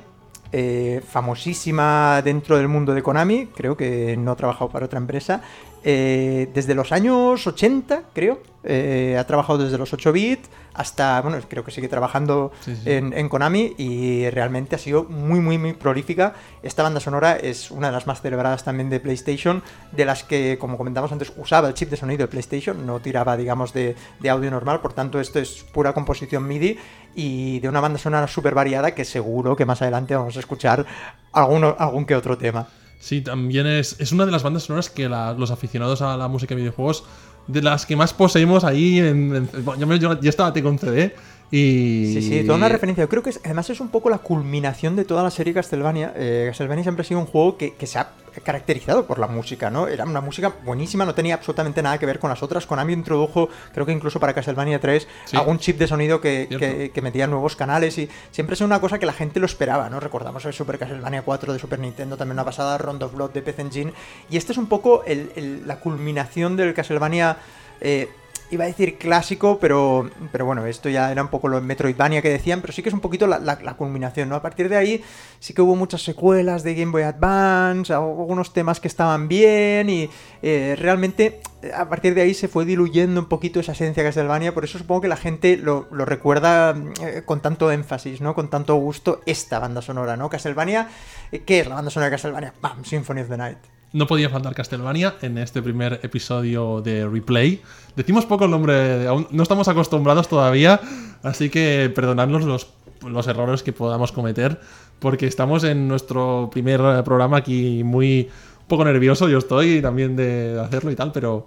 eh, famosísima dentro del mundo de Konami, creo que no ha trabajado para otra empresa, eh, desde los años 80, creo. Eh, ha trabajado desde los 8 bits hasta, bueno, creo que sigue trabajando Sí, sí. En, en Konami y realmente ha sido muy, muy, muy prolífica. Esta banda sonora es una de las más celebradas también de PlayStation, de las que, como comentamos antes, usaba el chip de sonido de PlayStation, no tiraba, digamos, de, de audio normal, por tanto esto es pura composición MIDI y de una banda sonora súper variada que seguro que más adelante vamos a escuchar alguno, algún que otro tema. Sí, también es, es una de las bandas sonoras que los aficionados a la música de videojuegos, de las que más poseímos ahí en... yo, me- yo- yo estaba te con CD y... Sí, sí, toda una referencia. Yo creo que es- además es un poco la culminación de toda la serie Castlevania. Eh, Castlevania siempre ha sido un juego que, que se ha caracterizado por la música, ¿no? Era una música buenísima, no tenía absolutamente nada que ver con las otras. Konami introdujo, creo que incluso para Castlevania 3, Sí. algún chip de sonido que, Cierto. que, que metía nuevos canales y siempre es una cosa que la gente lo esperaba, ¿no? Recordamos el Super Castlevania 4 de Super Nintendo, también una pasada, Rondo of Blood de PC Engine. Y este es un poco el- el- la culminación del Castlevania. eh, Iba a decir clásico, pero, pero bueno, esto ya era un poco lo Metroidvania que decían, pero sí que es un poquito la, culminación, ¿no? A partir de ahí sí que hubo muchas secuelas de Game Boy Advance, algunos temas que estaban bien y eh, realmente a partir de ahí se fue diluyendo un poquito esa esencia de Castlevania, por eso supongo que la gente lo, lo recuerda eh, con tanto énfasis, ¿no? Con tanto gusto esta banda sonora, ¿no? Castlevania, eh, ¿qué es la banda sonora de Castlevania? ¡Bam! Symphony of the Night. No podía faltar Castlevania en este primer episodio de Replay. Decimos poco el nombre, aún no estamos acostumbrados todavía, así que perdonadnos los, los errores que podamos cometer, porque estamos en nuestro primer programa aquí muy poco nervioso, yo estoy también de hacerlo y tal, pero,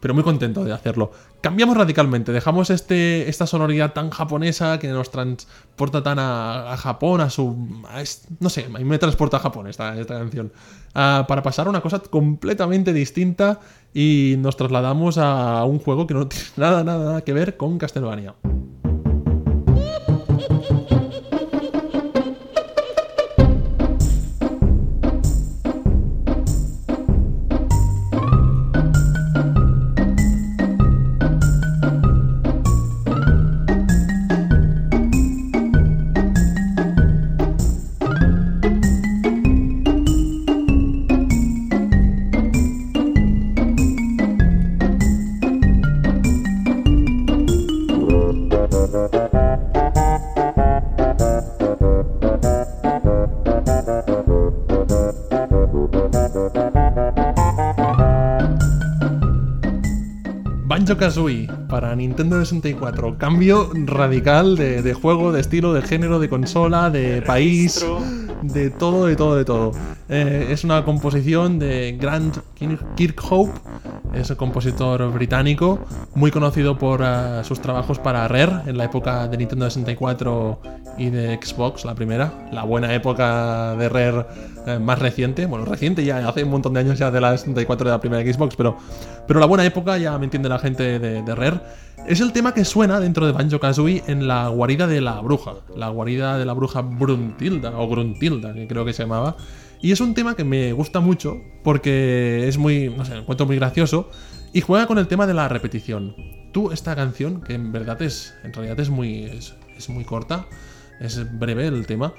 pero muy contento de hacerlo. Cambiamos radicalmente, dejamos este, esta sonoridad tan japonesa que nos transporta tan a, Japón, a su... no sé, a mí me transporta a Japón esta, esta canción. Ah, para pasar a una cosa completamente distinta y nos trasladamos a un juego que no tiene nada, nada que ver con Castlevania. Banjo Kazooie para Nintendo 64. Cambio radical de, de juego, de estilo, de género, de consola, de país, de todo, de todo, de todo. Eh, es una composición de Grant Kir- Kirkhope, es un compositor británico, muy conocido por eh, sus trabajos para Rare en la época de Nintendo 64 y de Xbox, la primera, la buena época de Rare eh, más reciente, bueno, reciente ya, hace un montón de años ya de la 64 de la primera Xbox, pero, pero la buena época, ya me entiende la gente de, de Rare, es el tema que suena dentro de Banjo Kazooie en la guarida de la bruja, la guarida de la bruja Bruntilda, o Gruntilda, que creo que se llamaba. Y es un tema que me gusta mucho porque es muy, no sé, lo encuentro muy gracioso y juega con el tema de la repetición. Tú, esta canción, que en verdad es, en realidad es muy, es, es muy corta, es breve el tema,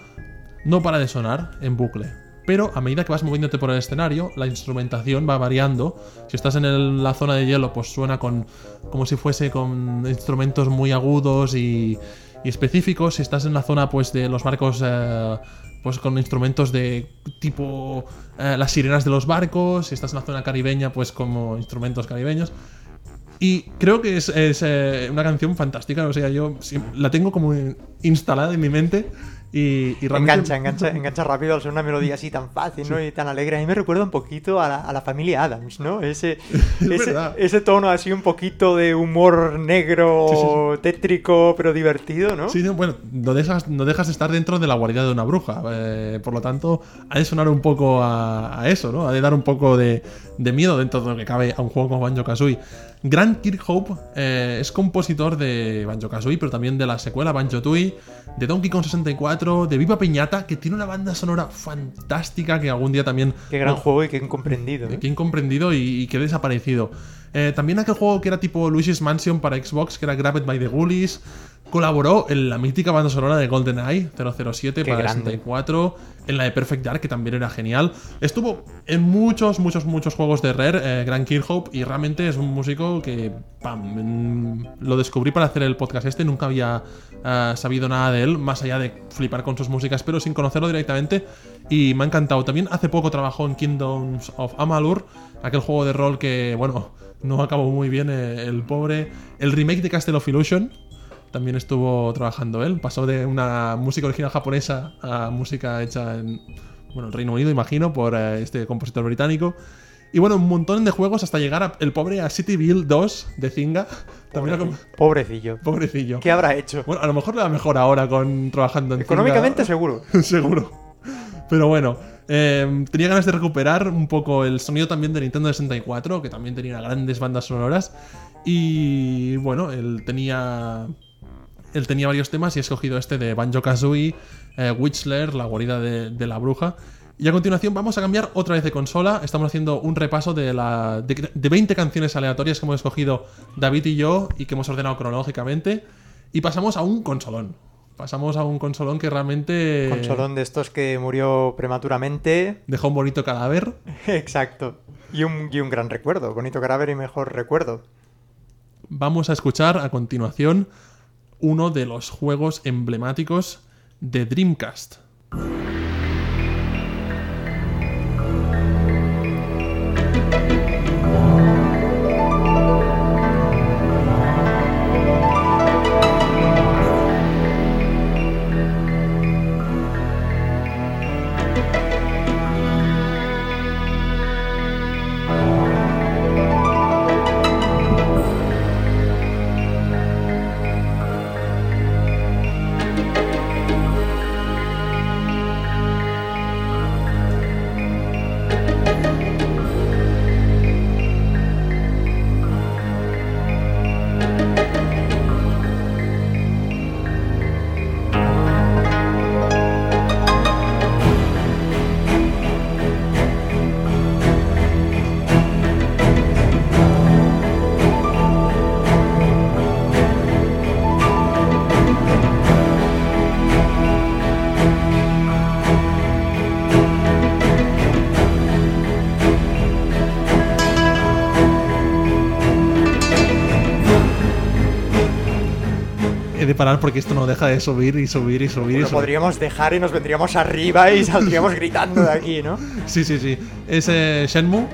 no para de sonar en bucle. Pero a medida que vas moviéndote por el escenario, la instrumentación va variando. Si estás en la zona de hielo, pues suena con como si fuese con instrumentos muy agudos y, y específicos. Si estás en la zona pues de los barcos, eh, pues con instrumentos de tipo eh, las sirenas de los barcos. Si estás en la zona caribeña, pues como instrumentos caribeños. Y creo que es, es, eh, una canción fantástica, o sea, yo sí- la tengo como instalada en mi mente y, y realmente... Engancha, engancha, engancha rápido al ser una melodía así tan fácil, ¿no? Y tan alegre. A mí me recuerda un poquito a la, a la familia Adams, ¿no? Ese, ese, verdad. ese tono así un poquito de humor negro, tétrico, pero divertido, ¿no? Sí, no, bueno, no dejas, no dejas de estar dentro de la guarida de una bruja. eh, por lo tanto, ha de sonar un poco a, a eso, ¿no? Ha de dar un poco de, de miedo dentro de lo que cabe a un juego como Banjo Kazooie. Grant Kirkhope eh, es compositor de Banjo Kazooie, pero también de la secuela Banjo Tooie, de Donkey Kong 64, de Viva Piñata, que tiene una banda sonora fantástica que algún día también... Qué gran juego y qué incomprendido. Que incomprendido y, y que desaparecido. Eh, también aquel juego que era tipo Luigi's Mansion para Xbox, que era Grabbed by the Ghoulies. Colaboró en la mítica banda sonora de GoldenEye 007 Qué para grande. 64, en la de Perfect Dark, que también era genial. Estuvo en muchos, muchos, muchos juegos de Rare, eh, Grand Kirkhope, y realmente es un músico que pam, lo descubrí para hacer el podcast este. Nunca había eh, sabido nada de él, más allá de flipar con sus músicas, pero sin conocerlo directamente. Y me ha encantado. También hace poco trabajó en Kingdoms of Amalur, aquel juego de rol que, bueno, no acabó muy bien eh, el pobre. El remake de Castle of Illusion. También estuvo trabajando él. Pasó de una música original japonesa a música hecha en bueno, el Reino Unido, imagino, por eh, este compositor británico. Y bueno, un montón de juegos hasta llegar a, el pobre a City Build 2 de Zynga. También Pobrecillo. pobrecillo. ¿Qué habrá hecho? Bueno, a lo mejor le va mejor ahora con trabajando en. Económicamente seguro. Seguro. Pero bueno, eh, tenía ganas de recuperar un poco el sonido también de Nintendo 64, que también tenía grandes bandas sonoras. Y bueno, él tenía. Él tenía varios temas y he escogido este de Banjo Kazooie, eh, Witchler, la guarida de, de la bruja. Y a continuación vamos a cambiar otra vez de consola. Estamos haciendo un repaso de, la, de, de 20 canciones aleatorias que hemos escogido David y yo y que hemos ordenado cronológicamente. Y pasamos a un consolón. Pasamos a un consolón que realmente Consolón de estos que murió prematuramente. dejó un bonito cadáver. Exacto. Y un, y un gran recuerdo. Bonito cadáver y mejor recuerdo. Vamos a escuchar a continuación uno de los juegos emblemáticos de Dreamcast. Parar porque esto no deja de subir y subir y subir Lo subir. podríamos dejar y nos vendríamos arriba y saldríamos gritando de aquí, ¿no? Sí, sí, sí. Es eh, Shenmue,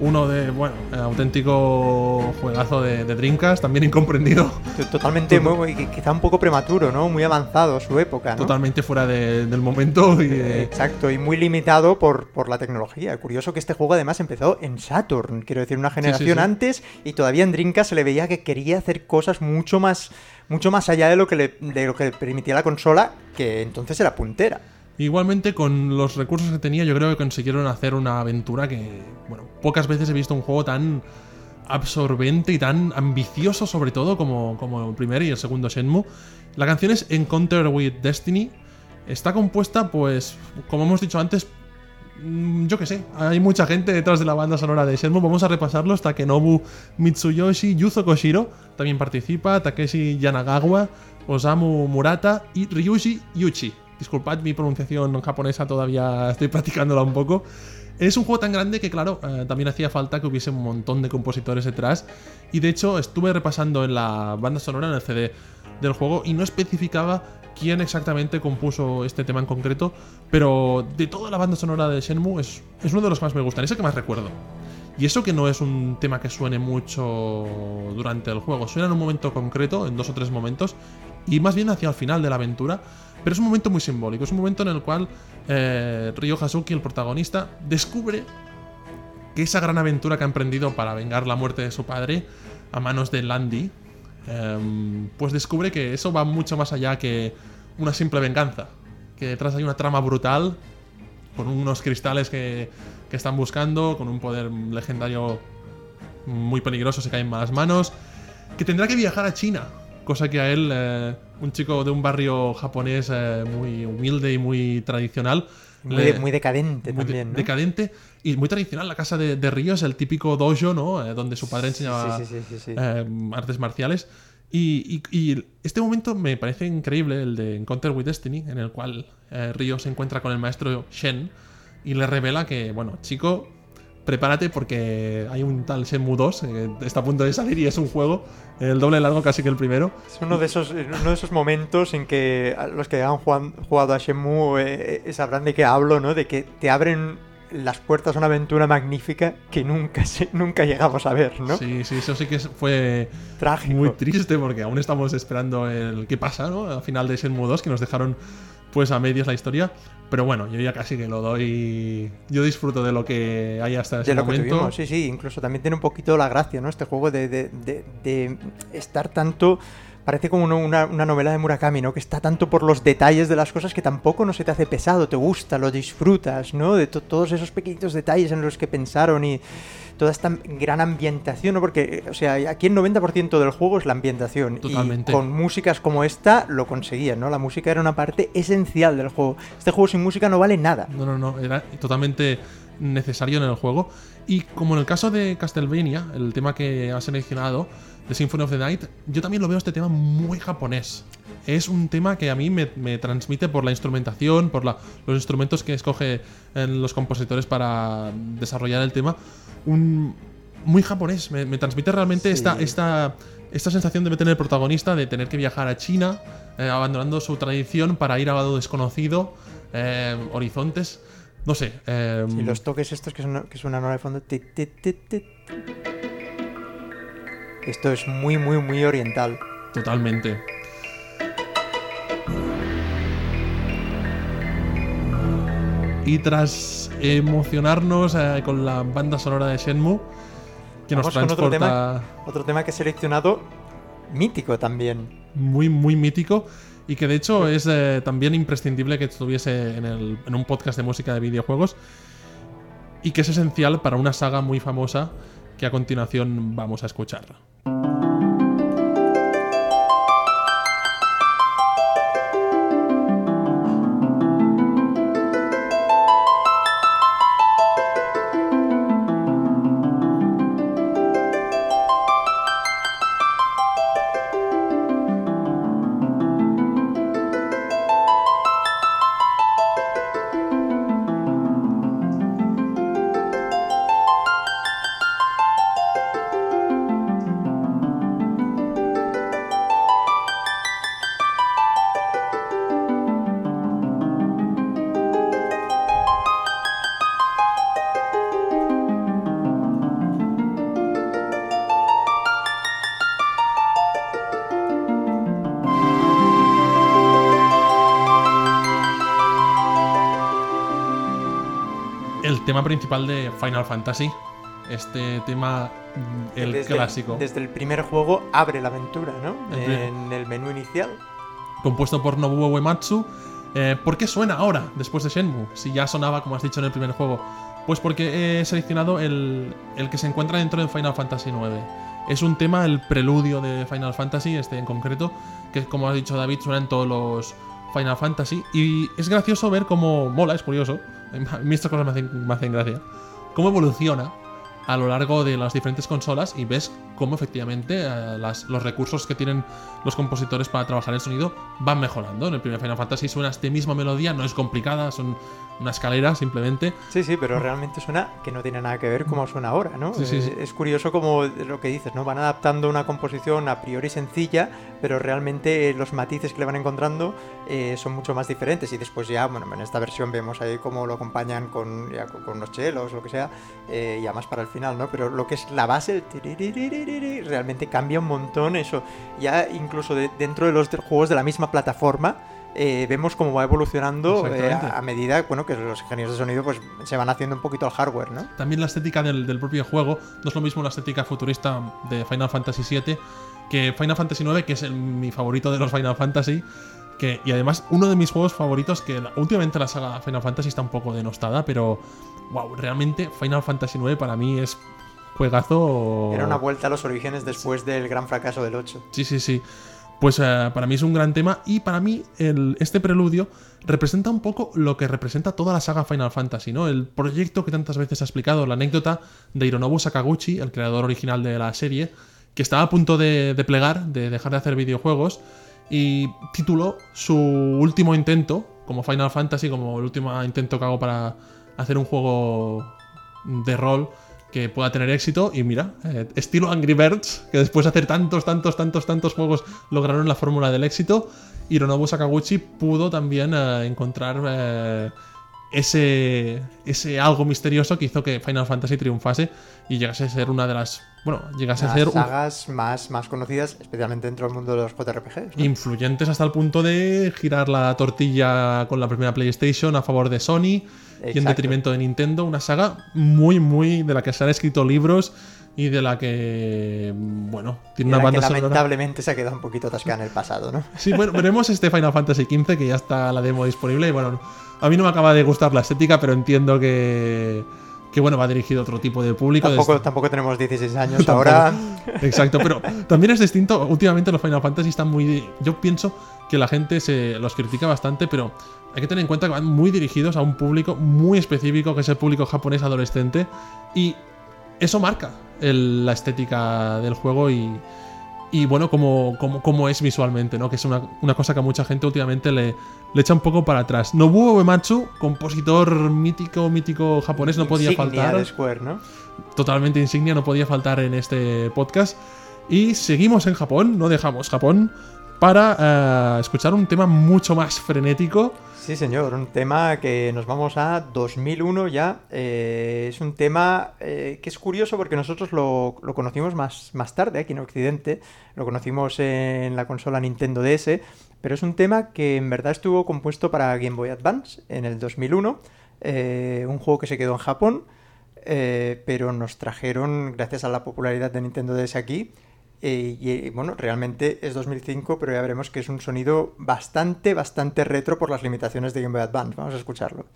uno de, bueno, eh, auténtico juegazo de, de Dreamcast, también incomprendido, Totalmente, muy, quizá un poco prematuro, ¿no? Muy avanzado su época, ¿no? totalmente fuera de- del momento y de- Exacto, y muy limitado por, por la tecnología. Curioso que este juego además empezó en Saturn, quiero decir, una generación sí. antes, y todavía en Dreamcast se le veía que quería hacer cosas mucho más, mucho más allá de lo que le, de lo que permitía la consola, que entonces era puntera. Igualmente, con los recursos que tenía, yo creo que consiguieron hacer una aventura que, bueno, pocas veces he visto un juego tan absorbente y tan ambicioso, sobre todo, como, como el primer y el segundo Shenmue. La canción es Encounter with Destiny. Está compuesta, pues, como hemos dicho antes, yo qué sé, hay mucha gente detrás de la banda sonora de Shenmue. Vamos a repasarlos. Takenobu Mitsuyoshi, Yuzo Koshiro también participa, Takeshi Yanagawa, Osamu Murata y Ryuji Yuchi. Disculpad mi pronunciación japonesa, todavía estoy practicándola un poco. Es un juego tan grande que, claro, eh, también hacía falta que hubiese un montón de compositores detrás. Y de hecho, estuve repasando en la banda sonora, en el CD del juego, y no especificaba quién exactamente compuso este tema en concreto. Pero de toda la banda sonora de Shenmue, es, uno de los que más me gustan, es el que más recuerdo. Y eso que no es un tema que suene mucho durante el juego, suena en un momento concreto, en dos o tres momentos, y más bien hacia el final de la aventura. Pero es un momento muy simbólico, es un momento en el cual eh, Ryo Hazuki, el protagonista, descubre que esa gran aventura que ha emprendido para vengar la muerte de su padre a manos de Landy, em, pues descubre que eso va mucho más allá que una simple venganza. Que detrás hay una trama brutal, con unos cristales que, que están buscando, con un poder legendario muy peligroso si cae en malas manos, que tendrá que viajar a China cosa que a él, eh, un chico de un barrio japonés eh, muy humilde y muy tradicional, Muy, le- de- muy decadente muy de- también, ¿no? decadente y muy tradicional. La casa de, de Río es el típico dojo, ¿no? Eh, donde su padre enseñaba Sí, sí, sí, sí, sí. eh, artes marciales. Y, y- y este momento me parece increíble, el de Encounter with Destiny, en el cual eh, Ryo se encuentra con el maestro Shen y le revela que, bueno, chico, prepárate porque hay un tal Shenmue 2 que está a punto de salir y es un juego el doble largo casi que el primero. Es uno de esos, uno de esos momentos en que los que han jugado a Shenmue eh, eh, sabrán de qué hablo, ¿no? De que te abren las puertas a una aventura magnífica que nunca, se- nunca llegamos a ver, ¿no? Sí, sí, eso sí que fue Trágico. muy triste porque aún estamos esperando el qué pasa, ¿no? Al final de Shenmue 2 que nos dejaron pues a medias la historia. Pero bueno, yo ya casi que lo doy. Yo disfruto de lo que hay hasta ese de lo que momento. tuvimos, sí, sí, incluso también tiene un poquito la gracia, ¿no? Este juego de, de- de- de estar tanto. Parece como una, una- novela de Murakami, ¿no? Que está tanto por los detalles de las cosas que tampoco no se te hace pesado, te gusta, lo disfrutas, ¿no? De to- todos esos pequeñitos detalles en los que pensaron y toda esta gran ambientación, ¿no? Porque, o sea, aquí el 90% del juego es la ambientación. Totalmente. Y con músicas como esta lo conseguían, ¿no? La música era una parte esencial del juego. Este juego sin música no vale nada. No, no, no, era totalmente necesario en el juego. Y como en el caso de Castlevania, el tema que ha seleccionado, de Symphony of the Night, yo también lo veo este tema muy japonés. Es un tema que a mí me, me transmite por la instrumentación, por la- los instrumentos que escoge los compositores para desarrollar el tema. Un, muy japonés, me, me transmite realmente Sí. esta, esta, esta sensación de tener el protagonista, de tener que viajar a China, eh, abandonando su tradición para ir a lo desconocido, eh, horizontes. No sé. eh, Y los toques estos que, son, que suenan ahora de fondo. Esto es muy, muy, muy oriental. Totalmente. Y tras emocionarnos eh, con la banda sonora de Shenmue, que nos Vamos con otro transporta Otro tema que he seleccionado, mítico también. muy, muy mítico y que de hecho es eh, también imprescindible que estuviese en, el- en un podcast de música de videojuegos y que es esencial para una saga muy famosa que a continuación vamos a escuchar. El tema principal de Final Fantasy, este tema, el desde, clásico, Desde el primer juego abre la aventura, ¿no? El En el menú inicial. compuesto por Nobuo Uematsu. Eh, ¿Por qué suena ahora, después de Shenmue? Si ya sonaba, como has dicho, en el primer juego. Pues porque he seleccionado el, el que se encuentra dentro de Final Fantasy IX. Es un tema, el preludio de Final Fantasy, este en concreto, que como ha dicho David, suena en todos los Final Fantasy. Y es gracioso ver cómo mola, es curioso. A mí estas cosas me hacen, me hacen gracia. Cómo evoluciona a lo largo de las diferentes consolas y ves cómo efectivamente eh, las- los recursos que tienen los compositores para trabajar el sonido van mejorando. En el primer Final Fantasy suena esta misma melodía, no es complicada, son una escalera simplemente. Sí, sí, pero realmente suena que no tiene nada que ver cómo suena ahora, ¿no? Sí, sí, sí. Eh, Es curioso como lo que dices, ¿no? Van adaptando una composición a priori sencilla, pero realmente los matices que le van encontrando eh, son mucho más diferentes. Y después ya, bueno, en esta versión vemos ahí cómo lo acompañan con, ya con, con los chelos, lo que sea, eh, ya más para el final, ¿no? Pero lo que es la base, el realmente cambia un montón eso. Ya incluso de- dentro de los juegos de la misma plataforma, eh, vemos cómo va evolucionando eh, a, a medida bueno, que los ingenieros de sonido pues, se van haciendo un poquito al hardware, ¿no? También la estética del, del propio juego no es lo mismo la estética futurista de Final Fantasy VII que Final Fantasy IX, que es el- mi favorito de los Final Fantasy. Que, y además, uno de mis juegos favoritos, que últimamente la saga Final Fantasy está un poco denostada, pero wow, realmente Final Fantasy IX para mí es juegazo. Era una vuelta a los orígenes después del gran fracaso del 8. Sí, sí, sí. Pues eh, para mí es un gran tema y para mí el, este preludio representa un poco lo que representa toda la saga Final Fantasy, ¿no? El proyecto que tantas veces ha explicado, la anécdota de Hironobu Sakaguchi, el creador original de la serie, que estaba a punto de, de plegar, de dejar de hacer videojuegos, y tituló su último intento, como Final Fantasy, como el último intento que hago para hacer un juego de rol que pueda tener éxito. Y mira, eh, estilo Angry Birds, que después de hacer tantos, tantos, tantos, tantos juegos lograron la fórmula del éxito. Hironobu Sakaguchi pudo también eh, encontrar eh, ese, ese algo misterioso que hizo que Final Fantasy triunfase y llegase a ser una de las. Bueno, llegase Las a ser un- sagas más, más conocidas, especialmente dentro del mundo de los JRPGs. ¿no? influyentes hasta el punto de girar la tortilla con la primera PlayStation a favor de Sony y en detrimento de Nintendo. Una saga muy, muy de la que se han escrito libros y de la que, bueno, tiene una la que banda sonora. lamentablemente se ha quedado un poquito atascada en el pasado, ¿no? Sí, bueno, veremos este Final Fantasy XV que ya está la demo disponible y bueno, a mí no me acaba de gustar la estética, pero entiendo que, que bueno, va dirigido a otro tipo de público. Tampoco, tampoco tenemos 16 años Tampoco. ahora. Exacto, pero también es distinto. Últimamente los Final Fantasy están muy. Yo pienso que la gente se los critica bastante, pero hay que tener en cuenta que van muy dirigidos a un público muy específico, que es el público japonés adolescente. Y eso marca el- la estética del juego y. Y bueno, como, como, como es visualmente, ¿no? Que es una, una cosa que a mucha gente últimamente le, le echa un poco para atrás. Nobuo Uematsu, compositor mítico, mítico japonés, no podía Insignia faltar de Square, ¿no? totalmente insignia, no podía faltar en este podcast. Y seguimos en Japón, no dejamos Japón, para eh, escuchar un tema mucho más frenético. Sí, señor, un tema que nos vamos a 2001 ya. Eh, es un tema eh, que es curioso porque nosotros lo, conocimos más, más tarde aquí en Occidente. Lo conocimos en la consola Nintendo DS. Pero es un tema que en verdad estuvo compuesto para Game Boy Advance en el 2001. eh, un juego que se quedó en Japón. pero nos trajeron, gracias a la popularidad de Nintendo DS aquí, eh, y eh, bueno, realmente es 2005, pero ya veremos que es un sonido bastante, bastante retro por las limitaciones de Game Boy Advance. Vamos a escucharlo.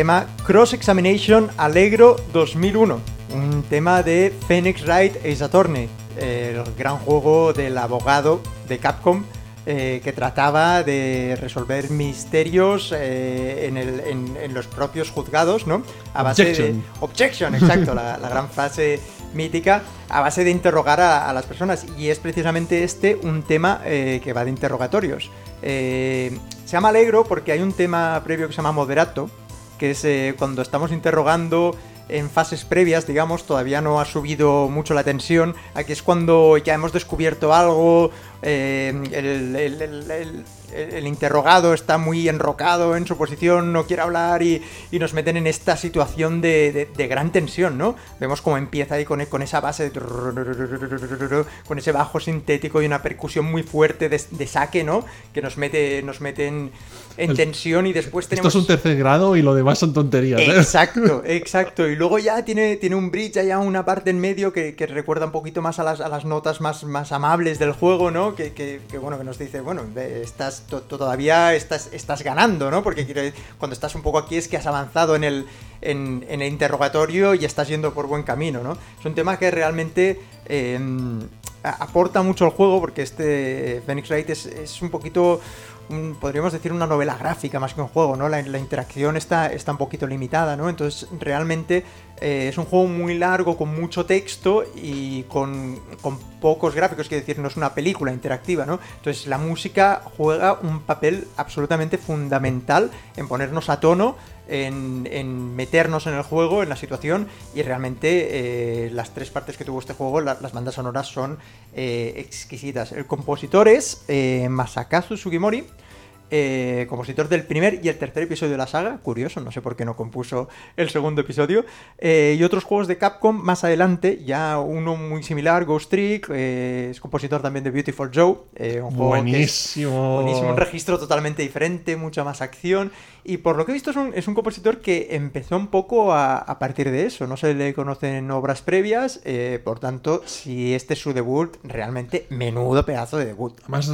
Tema, Cross Examination Allegro 2001. Un tema de Phoenix Wright Ace Attorney, el gran juego del abogado de Capcom eh, que trataba de resolver misterios eh, en, el- en- en los propios juzgados, ¿no? A base de. Objection. Objection, exacto, la, la gran frase mítica, a base de interrogar a, a las personas. Y es precisamente este un tema eh, que va de interrogatorios. Se llama Alegro porque hay un tema previo que se llama Moderato, que es eh, cuando estamos interrogando en fases previas, digamos, todavía no ha subido mucho la tensión. Aquí es cuando ya hemos descubierto algo, eh, el, interrogado está muy enrocado en su posición, no quiere hablar y, nos meten en esta situación de, gran tensión, ¿no? Vemos cómo empieza ahí con, con esa base, de con ese bajo sintético y una percusión muy fuerte de, saque, ¿no? Que nos mete, nos mete en, en El- tensión y después Esto tenemos... es un tercer grado y lo demás son tonterías. ¿eh? Exacto, exacto. Y luego ya tiene, tiene un bridge, allá una parte en medio que, que recuerda un poquito más a las, a las notas más, más amables del juego, ¿no? Que, que- que, bueno, que nos dice, bueno, estás to- to- todavía estás, estás ganando, ¿no? Porque cuando estás un poco aquí es que has avanzado en el, en, en el interrogatorio y estás yendo por buen camino, ¿no? Es un tema que realmente eh, aporta mucho al juego porque este Phoenix Wright es, es un poquito podríamos decir una novela gráfica más que un juego, ¿no? La, la interacción está, está un poquito limitada, ¿no? Entonces, realmente eh, es un juego muy largo, con mucho texto y con, pocos gráficos, quiere decir, no es una película interactiva, ¿no? Entonces la música juega un papel absolutamente fundamental en ponernos a tono, en, meternos en el juego, en la situación, y realmente eh, las tres partes que tuvo este juego, las bandas sonoras son eh, exquisitas. El compositor es eh, Masakazu Sugimori, eh, compositor del primer y el tercer episodio de la saga, curioso, no sé por qué no compuso el segundo episodio, eh, y otros juegos de Capcom más adelante, ya uno muy similar, Ghost Trick, eh, es compositor también de Beautiful Joe, un juego buenísimo. buenísimo, un registro totalmente diferente, mucha más acción, y por lo que he visto es un, compositor que empezó un poco a, partir de eso, no se le conocen obras previas, por tanto, si este es su debut, realmente menudo pedazo de debut. Además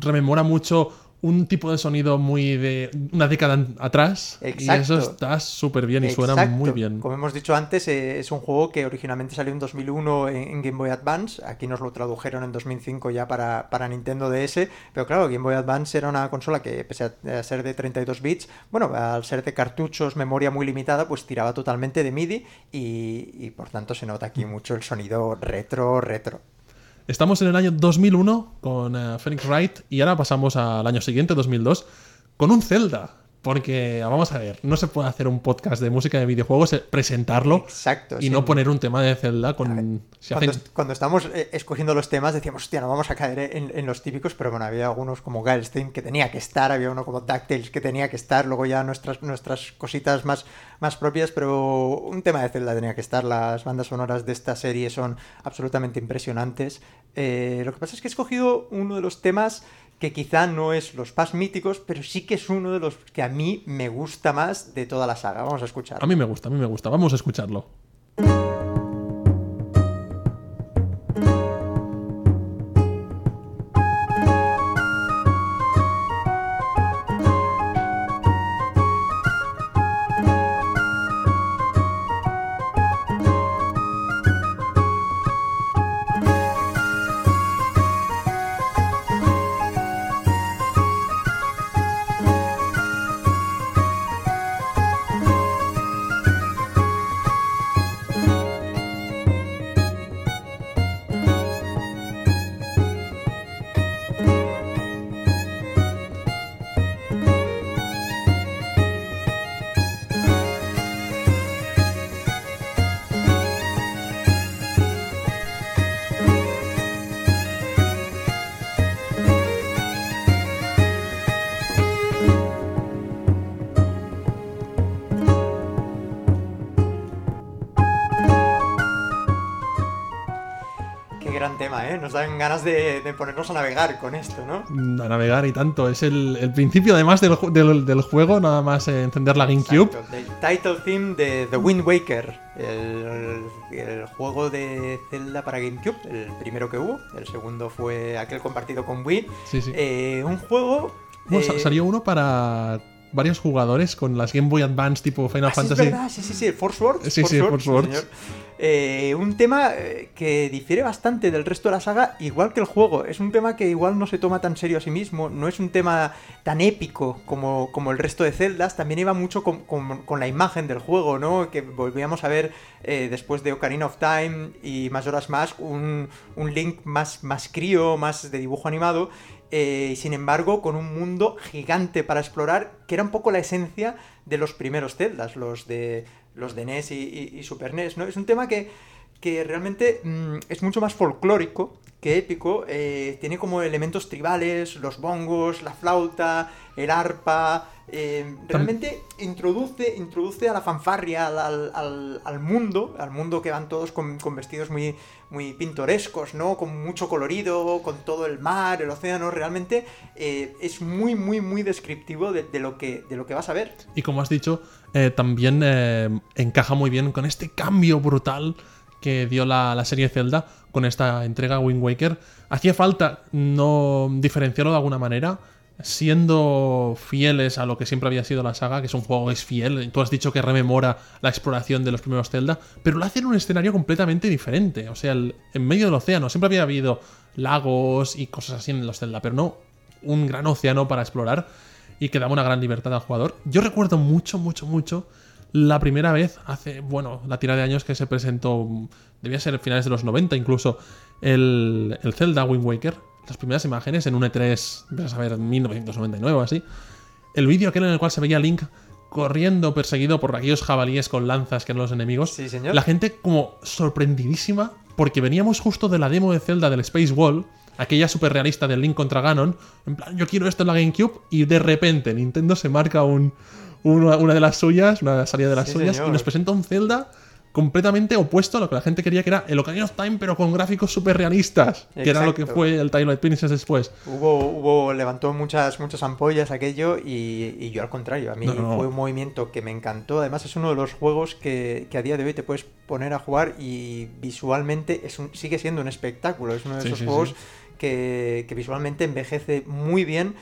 rememora mucho un tipo de sonido muy de una década atrás. Exacto. Y eso está súper bien y suena muy bien. Como hemos dicho antes, eh, es un juego que originalmente salió en 2001 en, Game Boy Advance. Aquí nos lo tradujeron en 2005 ya para, para, Nintendo DS. Pero claro, Game Boy Advance era una consola que, pese a ser de 32 bits, bueno, al ser de cartuchos, memoria muy limitada, pues tiraba totalmente de MIDI y, y por tanto se nota aquí mucho el sonido retro, retro. Estamos en el año 2001 con eh, Phoenix Wright y ahora pasamos al año siguiente, 2002, con un Zelda. Porque, vamos a ver, no se puede hacer un podcast de música de videojuegos, eh, presentarlo Exacto, y no poner un tema de Zelda con... cuando, estamos eh, escogiendo los temas decíamos, hostia, no vamos a caer en, los típicos, pero bueno, había algunos como Galstein que tenía que estar, había uno como DuckTales que tenía que estar, luego ya nuestras, nuestras cositas más, más propias, pero un tema de Zelda tenía que estar. Las bandas sonoras de esta serie son absolutamente impresionantes. Eh, lo que pasa es que he escogido uno de los temas que quizá no es los más míticos, pero sí que es uno de los que a mí me gusta más de toda la saga. Vamos a escuchar. A mí me gusta, a mí me gusta. Vamos a escucharlo. Ganas de, ponernos a navegar con esto, ¿no? A navegar y tanto. Es el, principio, además, del, del, juego, nada más encender la GameCube. El title theme de The Wind Waker, el, juego de Zelda para GameCube, el primero que hubo. El segundo fue aquel compartido con Wii. Sí, sí. Eh, un juego... Eh, salió uno para varios jugadores con las Game Boy Advance tipo Final ah, Fantasy. Sí, es verdad, sí, sí, sí, Force Wars. Sí, sí, Force Wars. Eh, un tema eh, que difiere bastante del resto de la saga, igual que el juego. Es un tema que igual no se toma tan serio a sí mismo, no es un tema tan épico como, como el resto de celdas. También iba mucho con, con, la imagen del juego, ¿no? Que volvíamos a ver eh, después de Ocarina of Time y Majora's Mask un, un Link más, más crío, más de dibujo animado. Eh, sin embargo, con un mundo gigante para explorar, que era un poco la esencia de los primeros celdas, los de, los de NES y, Super NES, ¿no? Es un tema que, que realmente mm, es mucho más folclórico que épico, eh, tiene como elementos tribales, los bongos, la flauta, el arpa, eh, realmente introduce, introduce a la fanfarria al, mundo, al mundo que van todos con, vestidos muy, muy pintorescos, ¿no? Con mucho colorido, con todo el mar, el océano, realmente eh, es muy, muy, muy descriptivo de, lo que, de lo que vas a ver. Y como has dicho, también encaja muy bien con este cambio brutal que dio la, serie Zelda con esta entrega Wind Waker. Hacía falta no diferenciarlo de alguna manera, siendo fieles a lo que siempre había sido la saga, que es un juego que es fiel. Tú has dicho que rememora la exploración de los primeros Zelda, pero lo hace en un escenario completamente diferente. O sea, en medio del océano. Siempre había habido lagos y cosas así en los Zelda, pero no un gran océano para explorar y que daba una gran libertad al jugador. Yo recuerdo mucho, mucho, mucho la primera vez hace, bueno, la tira de años que se presentó, debía ser finales de los 90 incluso, el, el Zelda Wind Waker. Las primeras imágenes en un E3, vas a ver, 1999 o así. El vídeo aquel en el cual se veía Link corriendo perseguido por aquellos jabalíes con lanzas que eran los enemigos. Sí, señor. La gente como sorprendidísima porque veníamos justo de la demo de Zelda del Space Wall, aquella super realista del Link contra Ganon, en plan, yo quiero esto en la GameCube y de repente Nintendo se marca un, una, una de las suyas, una salida de las Sí, suyas señor. y nos presenta un Zelda completamente opuesto a lo que la gente quería que era el Ocarina of Time pero con gráficos super realistas, que era lo que fue el Twilight Princess después. Hubo, hubo, levantó muchas, muchas ampollas aquello y, y yo al contrario, a mí No, no. fue un movimiento que me encantó. Además es uno de los juegos que, que a día de hoy te puedes poner a jugar y visualmente es un, sigue siendo un espectáculo. Es uno de Sí, esos sí, juegos sí. Que, que visualmente envejece muy bien.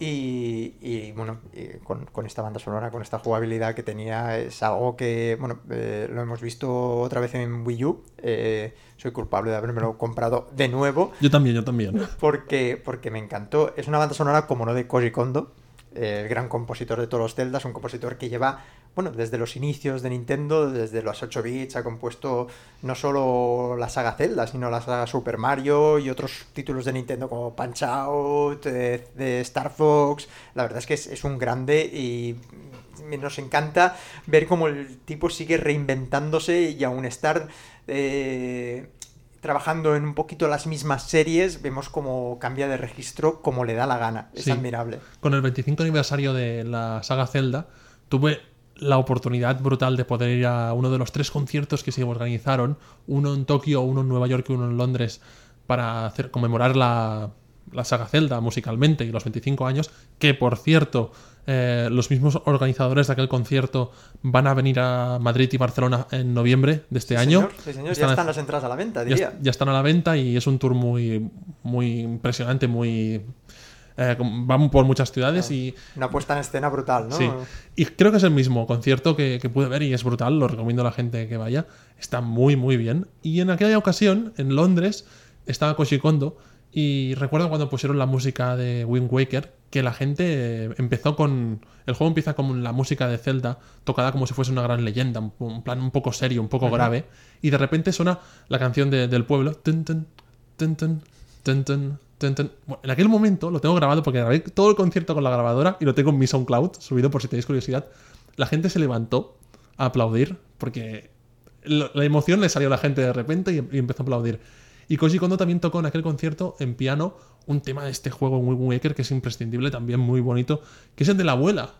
Y, y, bueno, y con, con esta banda sonora, con esta jugabilidad que tenía, es algo que, bueno, eh, lo hemos visto otra vez en Wii U. Eh, soy culpable de habérmelo comprado de nuevo Yo también, yo también. porque, porque me encantó. Es una banda sonora como no de Koji Kondo, eh, el gran compositor de todos los Zeldas, un compositor que lleva, bueno, desde los inicios de Nintendo, desde los 8 bits, ha compuesto no solo la saga Zelda, sino la saga Super Mario y otros títulos de Nintendo como Punch Out, eh, de Star Fox. La verdad es que es, es un grande y nos encanta ver cómo el tipo sigue reinventándose y aún estar eh, trabajando en un poquito las mismas series, vemos cómo cambia de registro como le da la gana. Es Sí. admirable. Con el 25 aniversario de la saga Zelda, tuve la oportunidad brutal de poder ir a uno de los tres conciertos que se organizaron, uno en Tokio, uno en Nueva York y uno en Londres, para hacer, conmemorar la, la saga Zelda musicalmente y los 25 años, que por cierto, eh, los mismos organizadores de aquel concierto van a venir a Madrid y Barcelona en noviembre de este Sí, año. señor, sí, señor. Están Ya están las entradas a la venta, ya, diría. est- ya están a la venta y es un tour muy, muy impresionante, muy... eh, van por muchas ciudades y, Una puesta en escena brutal, ¿no? sí. y creo que es el mismo concierto que, que pude ver y es brutal, lo recomiendo a la gente que vaya. Está muy, muy bien. Y en aquella ocasión, en Londres, estaba Koji Kondo y recuerdo cuando pusieron la música de Wind Waker que la gente eh, empezó con... El juego empieza con la música de Zelda tocada como si fuese una gran leyenda, un, plan un poco serio, un poco grave, y de repente suena la canción de- del pueblo. Tun, tun, tun, tun, tun. En aquel momento lo tengo grabado porque grabé todo el concierto con la grabadora y lo tengo en mi SoundCloud, subido por si tenéis curiosidad. La gente se levantó a aplaudir porque la emoción le salió a la gente de repente y, y empezó a aplaudir. Y Koji Kondo también tocó en aquel concierto en piano un tema de este juego Wind Waker que es imprescindible, también muy bonito, que es el de la abuela.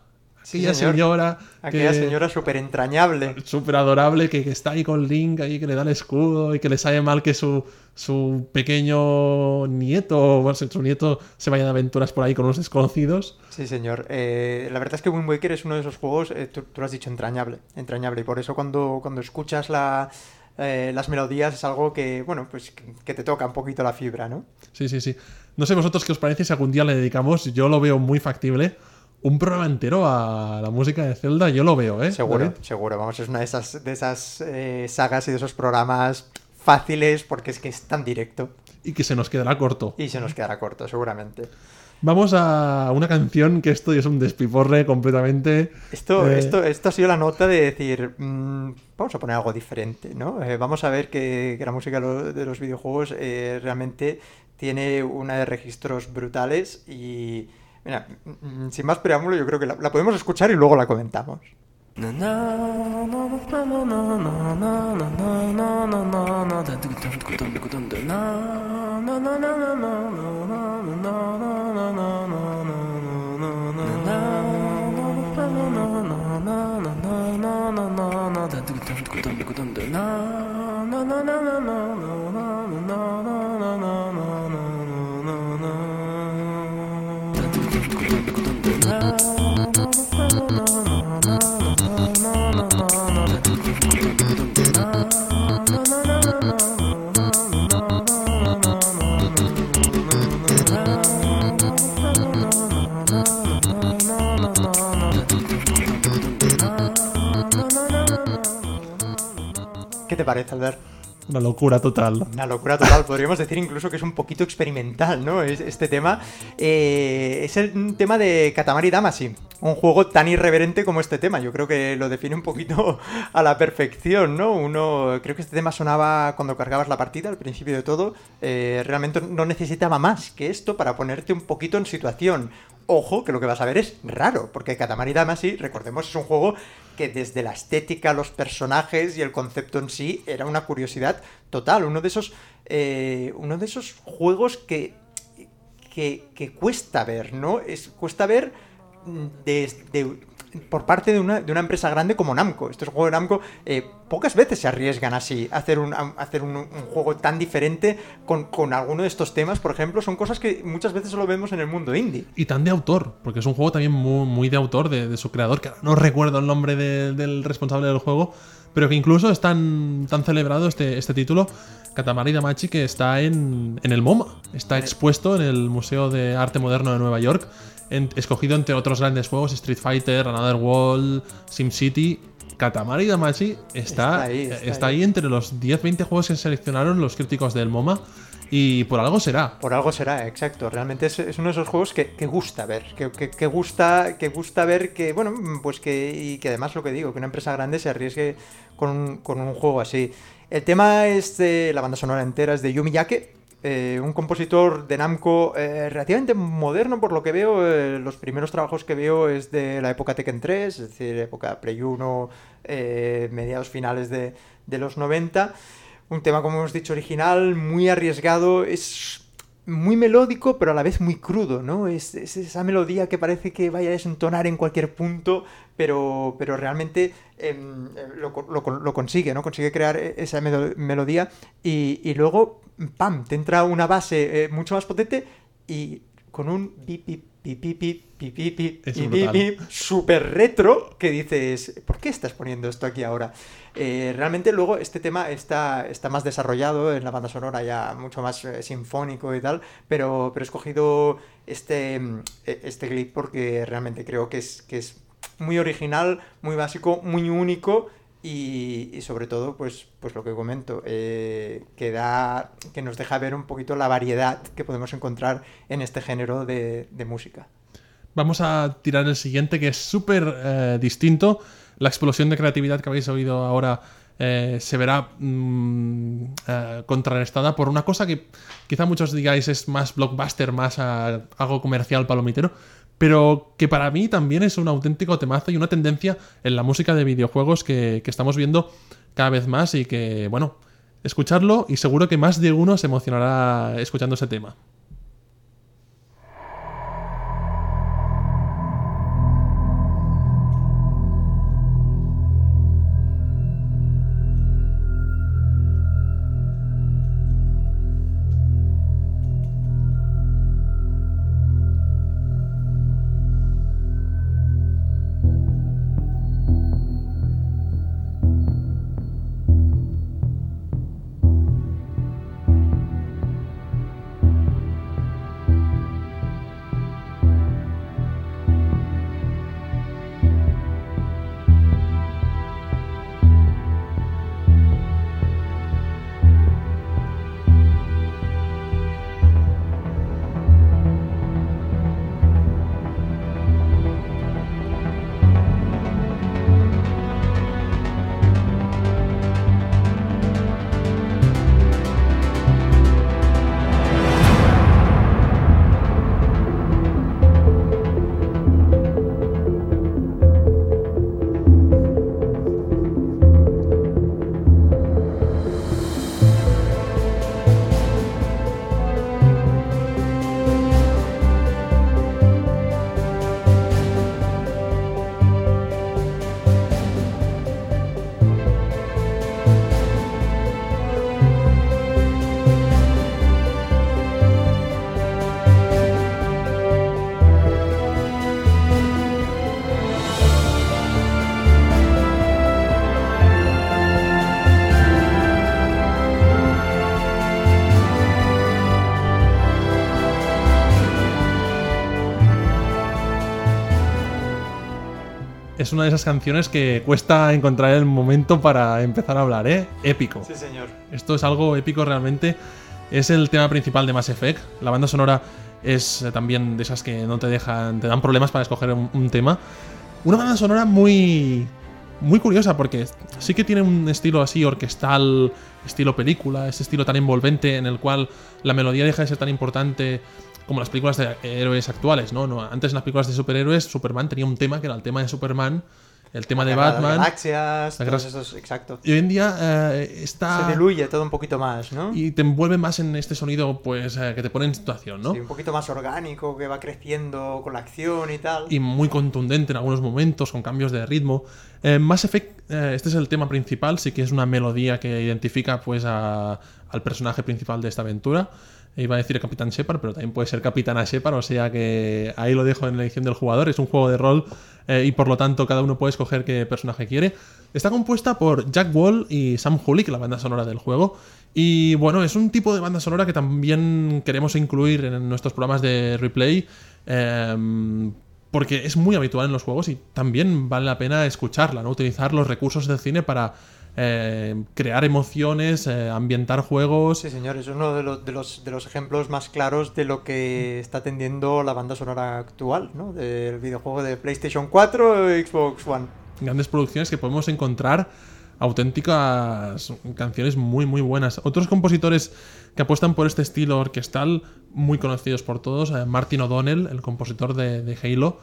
Sí, Aquella señor. señora Aquella que- señora súper entrañable. súper adorable que, que está ahí con Link, ahí que le da el escudo y que le sabe mal que su, su pequeño nieto, bueno, su nieto se vaya de aventuras por ahí con unos desconocidos. Sí, señor. Eh, la verdad es que Wind Waker es uno de esos juegos, eh, tú, tú lo has dicho, entrañable. Entrañable. Y por eso cuando, cuando escuchas la, eh, las melodías es algo que, bueno, pues que te toca un poquito la fibra, ¿no? Sí, sí, sí. No sé vosotros qué os parece si algún día le dedicamos, yo lo veo muy factible, un programa entero a la música de Zelda, yo lo veo, ¿eh? Seguro, David? seguro. Vamos, es una de esas, de esas eh, sagas y de esos programas fáciles porque es que es tan directo Y que se nos quedará corto. y se nos quedará corto, seguramente. Vamos a una canción que esto es un despiporre completamente. Esto, Eh, esto, esto ha sido la nota de decir, mm, vamos a poner algo diferente, ¿no? Eh, vamos a ver que, que la música de lo- de los videojuegos eh, realmente tiene una de registros brutales y, mira, mm, sin más preámbulo, yo creo que la, la podemos escuchar y luego la comentamos. te parece, Albert? Una locura total. Una locura total. Podríamos decir incluso que es un poquito experimental, ¿no? Este tema. Eh, es el tema de Katamari Damacy. Un juego tan irreverente como este tema. Yo creo que lo define un poquito a la perfección, ¿no? Uno. Creo que este tema sonaba cuando cargabas la partida, al principio de todo. Eh, realmente no necesitaba más que esto para ponerte un poquito en situación. Ojo, que lo que vas a ver es raro, porque Katamari Damacy, recordemos, es un juego que desde la estética, los personajes y el concepto en sí era una curiosidad total. Uno de esos, eh, uno de esos juegos que, que, que, cuesta ver, ¿no? Es, cuesta ver desde por parte de una, de una, empresa grande como Namco. Estos juegos de Namco eh, pocas veces se arriesgan así a hacer un, a hacer un, un juego tan diferente con, con, alguno de estos temas, por ejemplo. Son cosas que muchas veces solo vemos en el mundo indie. Y tan de autor, porque es un juego también muy, muy de autor de, de, su creador, que no recuerdo el nombre de, del responsable del juego, pero que incluso es tan, tan celebrado este, este título. Katamari Damacy que está en, en el MoMA, está expuesto en el Museo de Arte Moderno de Nueva York en, escogido entre otros grandes juegos, Street Fighter, Another World, SimCity. Katamari Damacy está, está, ahí, está, está ahí. ahí, entre los 10-20 juegos que seleccionaron los críticos del MoMA. Y por algo será. Por algo será, exacto. Realmente es, es uno de esos juegos que, que gusta ver. Que, que, que, gusta, que gusta ver que, bueno, pues que. Y que además lo que digo, que una empresa grande se arriesgue con, con un juego así. El tema es de. La banda sonora entera es de Yumi Yake, eh, un compositor de Namco eh, relativamente moderno por lo que veo. Eh, los primeros trabajos que veo es de la época Tekken 3, es decir, época Play 1, mediados finales de, de, los 90. Un tema, como hemos dicho, original, muy arriesgado, es muy melódico, pero a la vez muy crudo, ¿no? Es, es esa melodía que parece que vaya a desentonar en cualquier punto, pero, pero realmente eh, lo, lo, lo, consigue, ¿no? Consigue crear esa melodía y, y luego, ¡pam!, te entra una base eh, mucho más potente y con un bip, bip, bip, bip, bip, bip, super retro que dices, ¿por qué estás poniendo esto aquí ahora? Eh, realmente luego este tema está, está más desarrollado en la banda sonora, ya mucho más eh, sinfónico y tal, pero, pero he escogido este, mm, e, este clip porque realmente creo que es, que es muy original, muy básico, muy único y, sobre todo, pues, pues lo que comento, eh, que, da, que nos deja ver un poquito la variedad que podemos encontrar en este género de, música. Vamos a tirar el siguiente, que es súper eh, distinto. La explosión de creatividad que habéis oído ahora eh, se verá eh, contrarrestada por una cosa que quizá muchos digáis es más blockbuster, más algo comercial palomitero, pero que para mí también es un auténtico temazo y una tendencia en la música de videojuegos que, que estamos viendo cada vez más y que, bueno, escucharlo y seguro que más de uno se emocionará escuchando ese tema. Es una de esas canciones que cuesta encontrar el momento para empezar a hablar, ¿eh? Épico. Sí, señor. Esto es algo épico realmente. Es el tema principal de Mass Effect. La banda sonora es eh, también de esas que no te dejan, te dan problemas para escoger un, un tema. Una banda sonora muy muy curiosa porque sí que tiene un estilo así orquestal, estilo película, ese estilo tan envolvente en el cual la melodía deja de ser tan importante como las películas de héroes actuales, ¿no? no antes en las películas de superhéroes Superman tenía un tema que era el tema de Superman el tema de Batman. Galaxias, todos esos, exacto. Y hoy en día eh, está. Se diluye todo un poquito más, ¿no? Y te envuelve más en este sonido, pues, eh, que te pone en situación, ¿no? Sí, un poquito más orgánico, que va creciendo con la acción y tal. Y muy contundente en algunos momentos, con cambios de ritmo. Eh, Mass Effect, este es el tema principal, sí que es una melodía que identifica, pues, a, al personaje principal de esta aventura. Iba a decir Capitán Shepard, pero también puede ser Capitana Shepard, o sea que ahí lo dejo en la elección del jugador. Es un juego de rol eh, y por lo tanto cada uno puede escoger qué personaje quiere. Está compuesta por Jack Wall y Sam Hulick, la banda sonora del juego. Y bueno, es un tipo de banda sonora que también queremos incluir en nuestros programas de replay. Em, porque es muy habitual en los juegos y también vale la pena escucharla, ¿no? Utilizar los recursos del cine para eh, crear emociones, eh, ambientar juegos. Sí, señor, es uno de los, de, los, de los ejemplos más claros de lo que está tendiendo la banda sonora actual, ¿no? Del videojuego de PlayStation 4 o Xbox One. Grandes producciones que podemos encontrar auténticas canciones muy muy buenas. Otros compositores que apuestan por este estilo orquestal, muy conocidos por todos, eh, Martin O'Donnell, el compositor de, de Halo,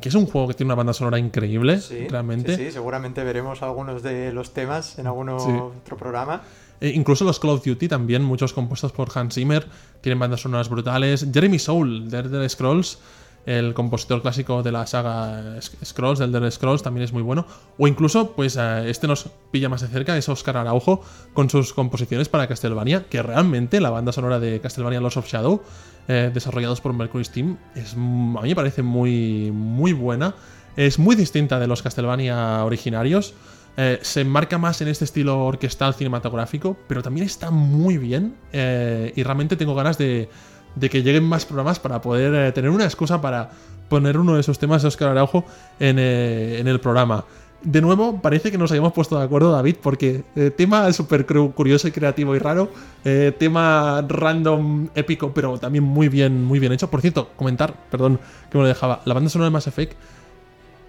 que es un juego que tiene una banda sonora increíble, realmente. Sí, sí, seguramente veremos algunos de los temas en algún otro programa. E incluso los Call of Duty también, muchos compuestos por Hans Zimmer, tienen bandas sonoras brutales. Jeremy Soule, de Elder Scrolls, el compositor clásico de la saga Scrolls, del Elder Scrolls, también es muy bueno. O incluso, pues eh, este nos pilla más de cerca, es Oscar Araujo, con sus composiciones para Castlevania, que realmente la banda sonora de Castlevania Lost of Shadow eh, desarrollados por Mercury Steam, es, a mí me parece muy, muy buena. Es muy distinta de los Castlevania originarios. Eh, se enmarca más en este estilo orquestal cinematográfico, pero también está muy bien. Y realmente tengo ganas de, de, que lleguen más programas para poder tener una excusa para poner uno de esos temas de Oscar Araujo en, en el programa de nuevo, parece que nos hayamos puesto de acuerdo, David, porque eh, tema súper curioso y creativo y raro, eh, tema random, épico, pero también muy bien, muy bien hecho. Por cierto, comentar, perdón, que me lo dejaba, la banda sonora de Mass Effect,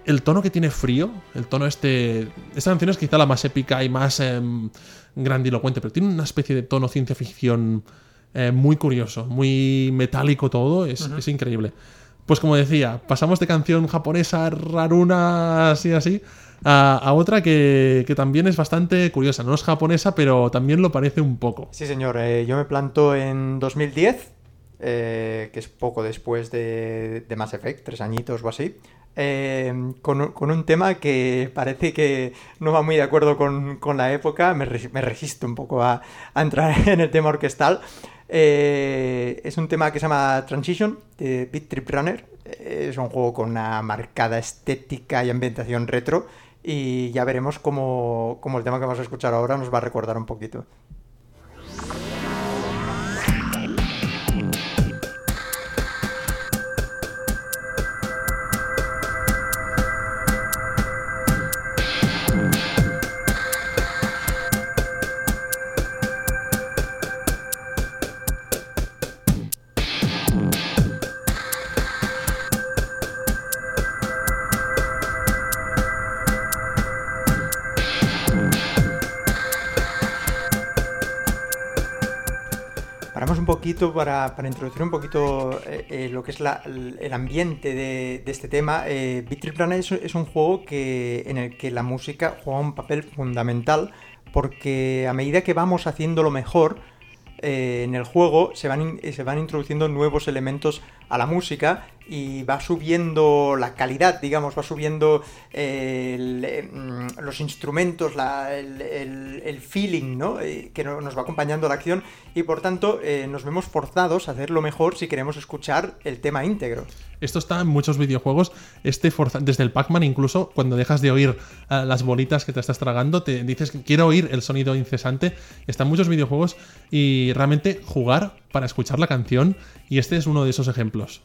el tono que tiene frío, el tono este... Esta canción es quizá la más épica y más em, grandilocuente, pero tiene una especie de tono ciencia ficción eh, muy curioso, muy metálico todo, es, es increíble. Pues como decía, pasamos de canción japonesa raruna así así a, otra que, también es bastante curiosa. No es japonesa, pero también lo parece un poco. Sí, señor. Eh, yo me planto en 2010, eh, que es poco después de, de, Mass Effect, tres añitos o así. Eh, con, un tema que parece que no va muy de acuerdo con, la época, me, me, resisto un poco a, a, entrar en el tema orquestal. Es un tema que se llama Transition de Beat Trip Runner. Es un juego con una marcada estética y ambientación retro y ya veremos cómo, cómo el tema que vamos a escuchar ahora nos va a recordar un poquito. Para, introducir un poquito eh, eh, lo que es el ambiente de, este tema. Eh, es, es, un juego que, en el que la música juega un papel fundamental porque a medida que vamos haciéndolo mejor, eh, en el juego se van, se van introduciendo nuevos elementos a la música y va subiendo la calidad, digamos, va subiendo eh, mm, los instrumentos, el, feeling, ¿no? Eh, que nos va acompañando la acción y por tanto nos vemos forzados a hacerlo mejor si queremos escuchar el tema íntegro. Esto está en muchos videojuegos, este desde el Pac-Man incluso, cuando dejas de oír las bolitas que te estás tragando, te dices que quiero oír el sonido incesante. Está en muchos videojuegos y realmente jugar para escuchar la canción y este es uno de esos ejemplos.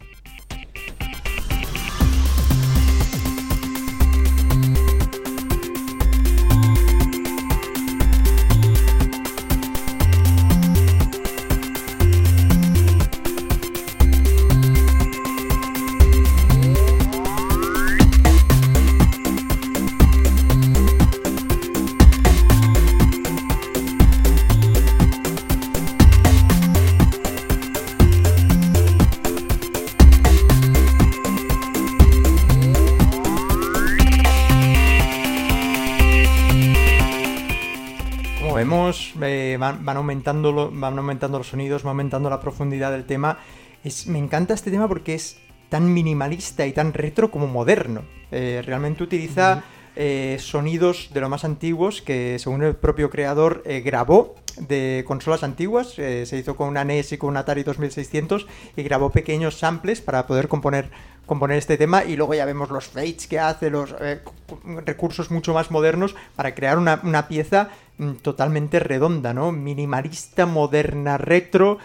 Van, van aumentando lo- van aumentando los sonidos, va aumentando la profundidad del tema. Es, me encanta este tema porque es tan minimalista y tan retro como moderno. Eh, realmente utiliza eh, sonidos de lo más antiguos que, según el propio creador, eh, grabó de consolas antiguas. Eh, se hizo con una NES y con un Atari 2600 y grabó pequeños samples para poder componer, componer este tema. Y luego ya vemos los fades que hace, los cu- cu- recursos mucho más modernos para crear una, pieza mm, totalmente redonda, ¿no? Minimalista, moderna, retro,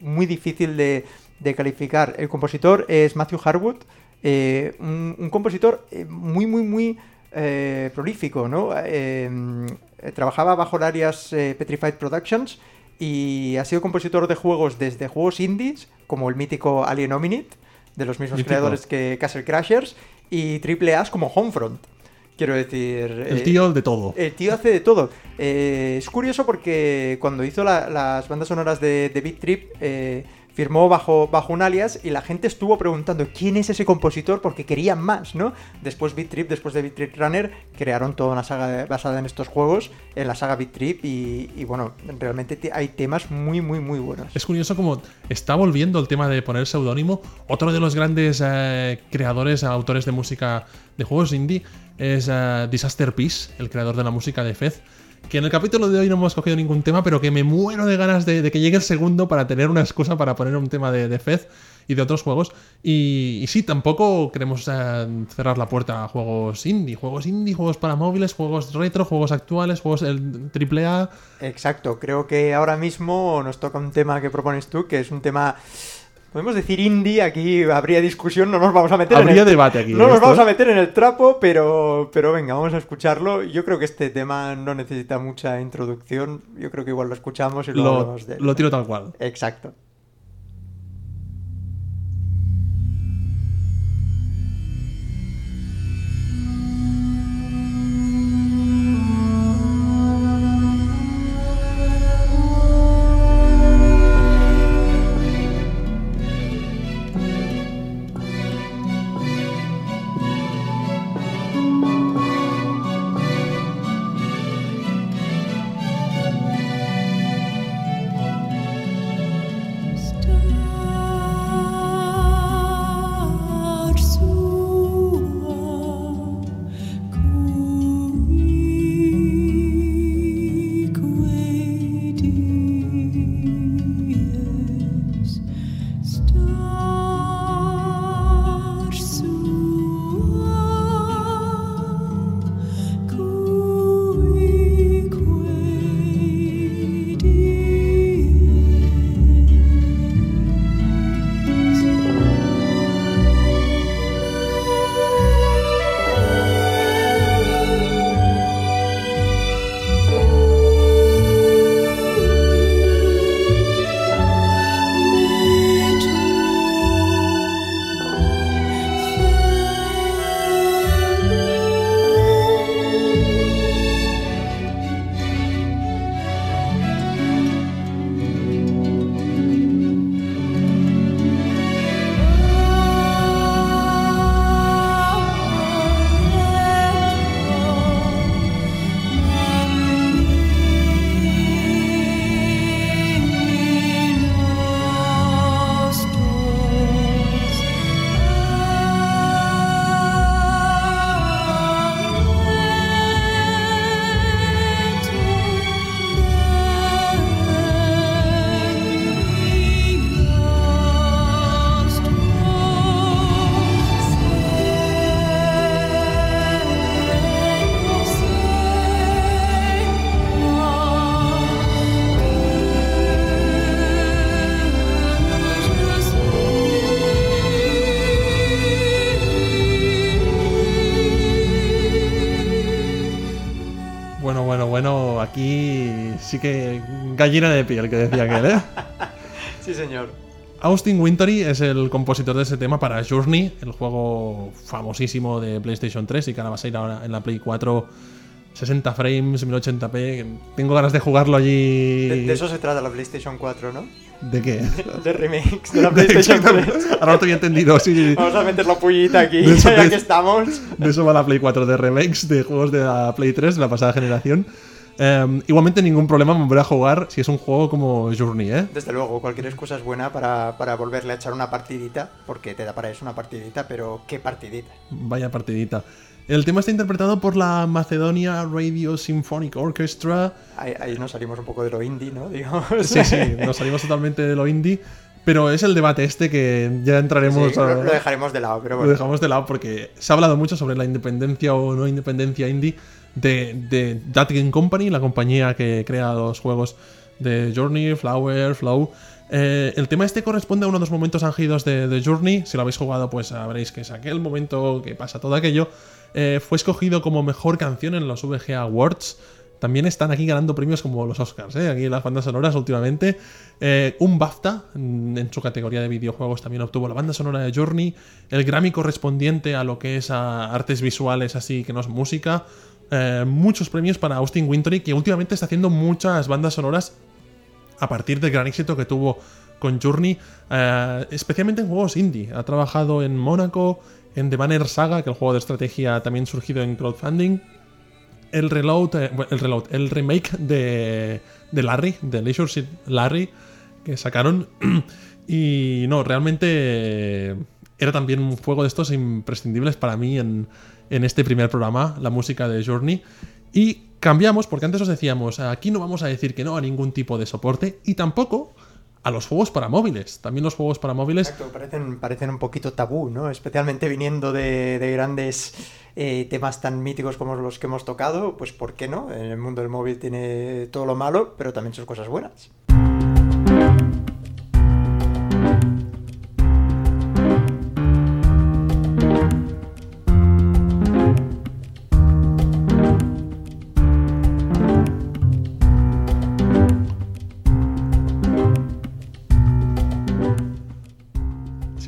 muy difícil de, de calificar. El compositor es Matthew Harwood, eh, un, un compositor eh, muy, muy, muy eh, prolífico, ¿no? Eh, eh, trabajaba bajo eh, Petrified Productions y ha sido compositor de juegos desde juegos indies, como el mítico Alien Hominid, de los mismos Mítico. creadores que Castle Crashers, y triple A's como Homefront. Quiero decir... El eh, tío de todo. el tío hace de todo. Eh, es curioso porque cuando hizo la- las bandas sonoras de, de Beat Trip, eh, firmó bajo, bajo un alias y la gente estuvo preguntando quién es ese compositor porque querían más, ¿no? Después Beat Trip, después de Beat Trip Runner, crearon toda una saga basada en estos juegos, en la saga Beat Trip y, bueno, realmente te- hay temas muy, muy, muy buenos. Es curioso como está volviendo el tema de poner seudónimo. Otro de los grandes eh, creadores, autores de música de juegos indie es eh, Disaster Peace, el creador de la música de Fez. Que en el capítulo de hoy no hemos cogido ningún tema, pero que me muero de ganas de, que llegue el segundo para tener una excusa para poner un tema de, de Fez y de otros juegos. Y, sí, tampoco queremos eh, cerrar la puerta a juegos indie. Juegos indie, juegos para móviles, juegos retro, juegos actuales, juegos el AAA. Exacto, creo que ahora mismo nos toca un tema que propones tú, que es un tema, podemos decir indie, aquí habría discusión, no nos vamos a meter en Habría el... debate aquí. No en nos esto, vamos a meter en el trapo, pero, pero venga, vamos a escucharlo. Yo creo que este tema no necesita mucha introducción, yo creo que igual lo escuchamos y luego Lo, hablamos de él. lo tiro tal cual. Exacto. Gallina de piel que decía aquel, ¿eh? Sí, señor. Austin Wintory es el compositor de ese tema para Journey, el juego famosísimo de PlayStation 3 y que ahora va a salir ahora en la Play 4 60 frames, 1080p. que Tengo ganas de jugarlo allí. De, de eso se trata la PlayStation 4, ¿no? ¿De qué? De remix de la PlayStation 3. Exactamente. Ahora no te había entendido, sí. Vamos a meter la pullita aquí, De eso ya que estamos. De eso va la Play 4, de remakes de juegos de la Play 3 de la pasada generación. Eh, igualmente ningún problema me volver a jugar si es un juego como Journey, ¿eh? Desde luego, cualquier excusa es buena para, para volverle a echar una partidita, porque te da para eso una partidita, pero ¿qué partidita? Vaya partidita. El tema está interpretado por la Macedonia Radio Symphonic Orchestra. Ahí, ahí nos salimos un poco de lo indie, ¿no? Digamos. Sí, sí, nos salimos totalmente de lo indie. Pero es el debate este que ya entraremos Sí, a- lo, lo dejaremos de lado, pero Lo bueno. dejamos de lado porque se ha hablado mucho sobre la independencia o no independencia indie de, de Game Company, la compañía que crea los juegos de Journey, Flower, Flow. Eh, el tema este corresponde a uno de los momentos álgidos de, de Journey. Si lo habéis jugado, pues sabréis que es aquel momento que pasa todo aquello. Eh, fue escogido como mejor canción en los VGA Awards. También están aquí ganando premios como los Oscars, ¿eh? aquí las bandas sonoras últimamente. Eh, un BAFTA en su categoría de videojuegos también obtuvo la banda sonora de Journey. El Grammy correspondiente a lo que es artes visuales, así que no es música. Eh, muchos premios para Austin Wintory, que últimamente está haciendo muchas bandas sonoras a partir del gran éxito que tuvo con Journey, eh, especialmente en juegos indie. Ha trabajado en Mónaco, en The Banner Saga, que es el juego de estrategia también surgido en crowdfunding. El reload, eh, el reload, el remake de, de Larry, de Leisure Suit Larry, que sacaron. y no, realmente era también un juego de estos imprescindibles para mí en, en este primer programa, la música de Journey. Y cambiamos, porque antes os decíamos, aquí no vamos a decir que no a ningún tipo de soporte y tampoco a los juegos para móviles. También los juegos para móviles parecen, parecen un poquito tabú, ¿no? Especialmente viniendo de, de grandes eh, temas tan míticos como los que hemos tocado, pues ¿por qué no? En el mundo del móvil tiene todo lo malo, pero también sus cosas buenas.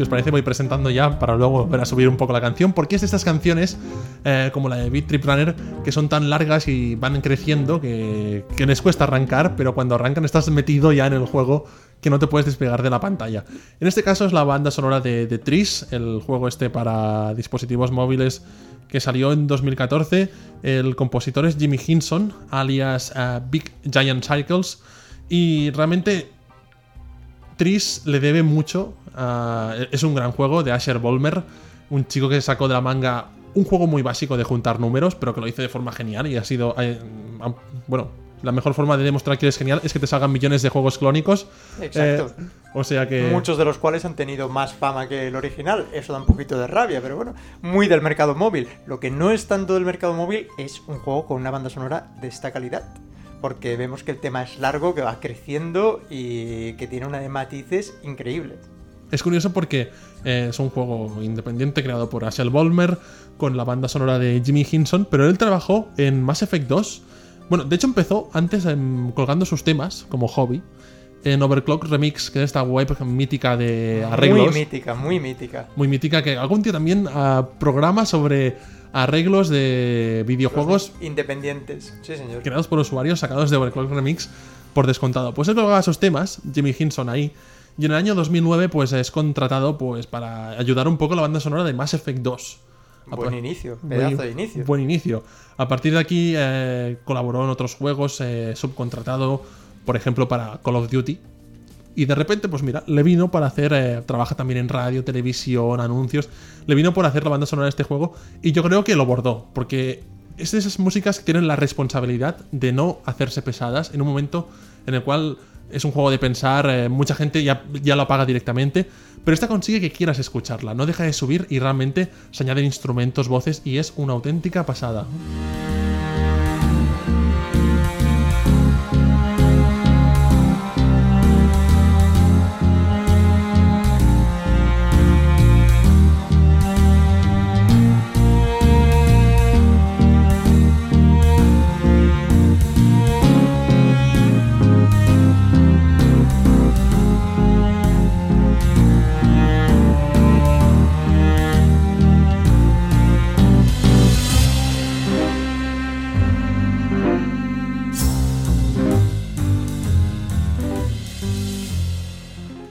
Si os parece, voy presentando ya para luego volver a subir un poco la canción, porque es de estas canciones, eh, como la de Beat Trip Runner, que son tan largas y van creciendo que, que les cuesta arrancar, pero cuando arrancan estás metido ya en el juego que no te puedes despegar de la pantalla. En este caso es la banda sonora de, de Tris, el juego este para dispositivos móviles que salió en 2014. El compositor es Jimmy Hinson, alias eh, Big Giant Cycles, y realmente Tris le debe mucho. A- es un gran juego de Asher Bolmer, un chico que sacó de la manga un juego muy básico de juntar números, pero que lo hizo de forma genial y ha sido. eh, bueno, la mejor forma de demostrar que eres genial es que te salgan millones de juegos clónicos. Exacto. Eh, o sea que. Muchos de los cuales han tenido más fama que el original. Eso da un poquito de rabia, pero bueno, muy del mercado móvil. Lo que no es tanto del mercado móvil es un juego con una banda sonora de esta calidad. Porque vemos que el tema es largo, que va creciendo y que tiene una de matices increíbles. Es curioso porque eh, es un juego independiente creado por Asher Bolmer con la banda sonora de Jimmy Hinson, pero él trabajó en Mass Effect 2. Bueno, de hecho empezó antes em, colgando sus temas como hobby en Overclock Remix, que es esta web mítica de arreglos. Muy mítica, muy mítica. muy mítica que algún tío también ah, programa sobre arreglos de videojuegos Independientes, sí señor. creados por usuarios sacados de Overclock Remix por descontado. Pues él colgaba sus temas, Jimmy Hinson ahí, y en el año 2009 pues es contratado pues para ayudar un poco a la banda sonora de Mass Effect 2. Buen inicio, Buen- pedazo de inicio. Buen inicio. A partir de aquí eh, colaboró en otros juegos, eh, subcontratado, por ejemplo, para Call of Duty. Y de repente, pues mira, le vino para hacer. eh, trabaja también en radio, televisión, anuncios. Le vino por hacer la banda sonora de este juego. Y yo creo que lo bordó. Porque es de esas músicas que tienen la responsabilidad de no hacerse pesadas en un momento en el cual es un juego de pensar. eh, mucha gente ya, ya lo apaga directamente. Pero esta consigue que quieras escucharla. No deja de subir y realmente se añaden instrumentos, voces. Y es una auténtica pasada.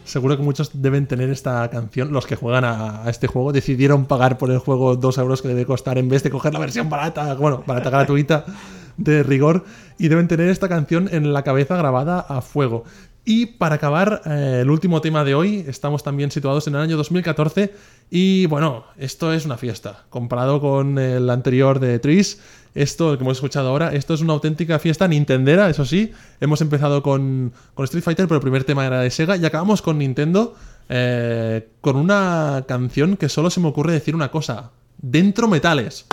Seguro que muchos deben tener esta canción. Los que juegan a, este juego decidieron pagar por el juego 2 euros que debe costar en vez de coger la versión barata, bueno, barata gratuita de rigor y deben tener esta canción en la cabeza grabada a fuego. Y para acabar, eh, el último tema de hoy, estamos también situados en el año 2014 y bueno, esto es una fiesta. Comparado con el anterior de Tris, esto, que hemos escuchado ahora, esto es una auténtica fiesta nintendera, eso sí. Hemos empezado con, con Street Fighter, pero el primer tema era de Sega y acabamos con Nintendo eh, con una canción que solo se me ocurre decir una cosa. Dentro metales.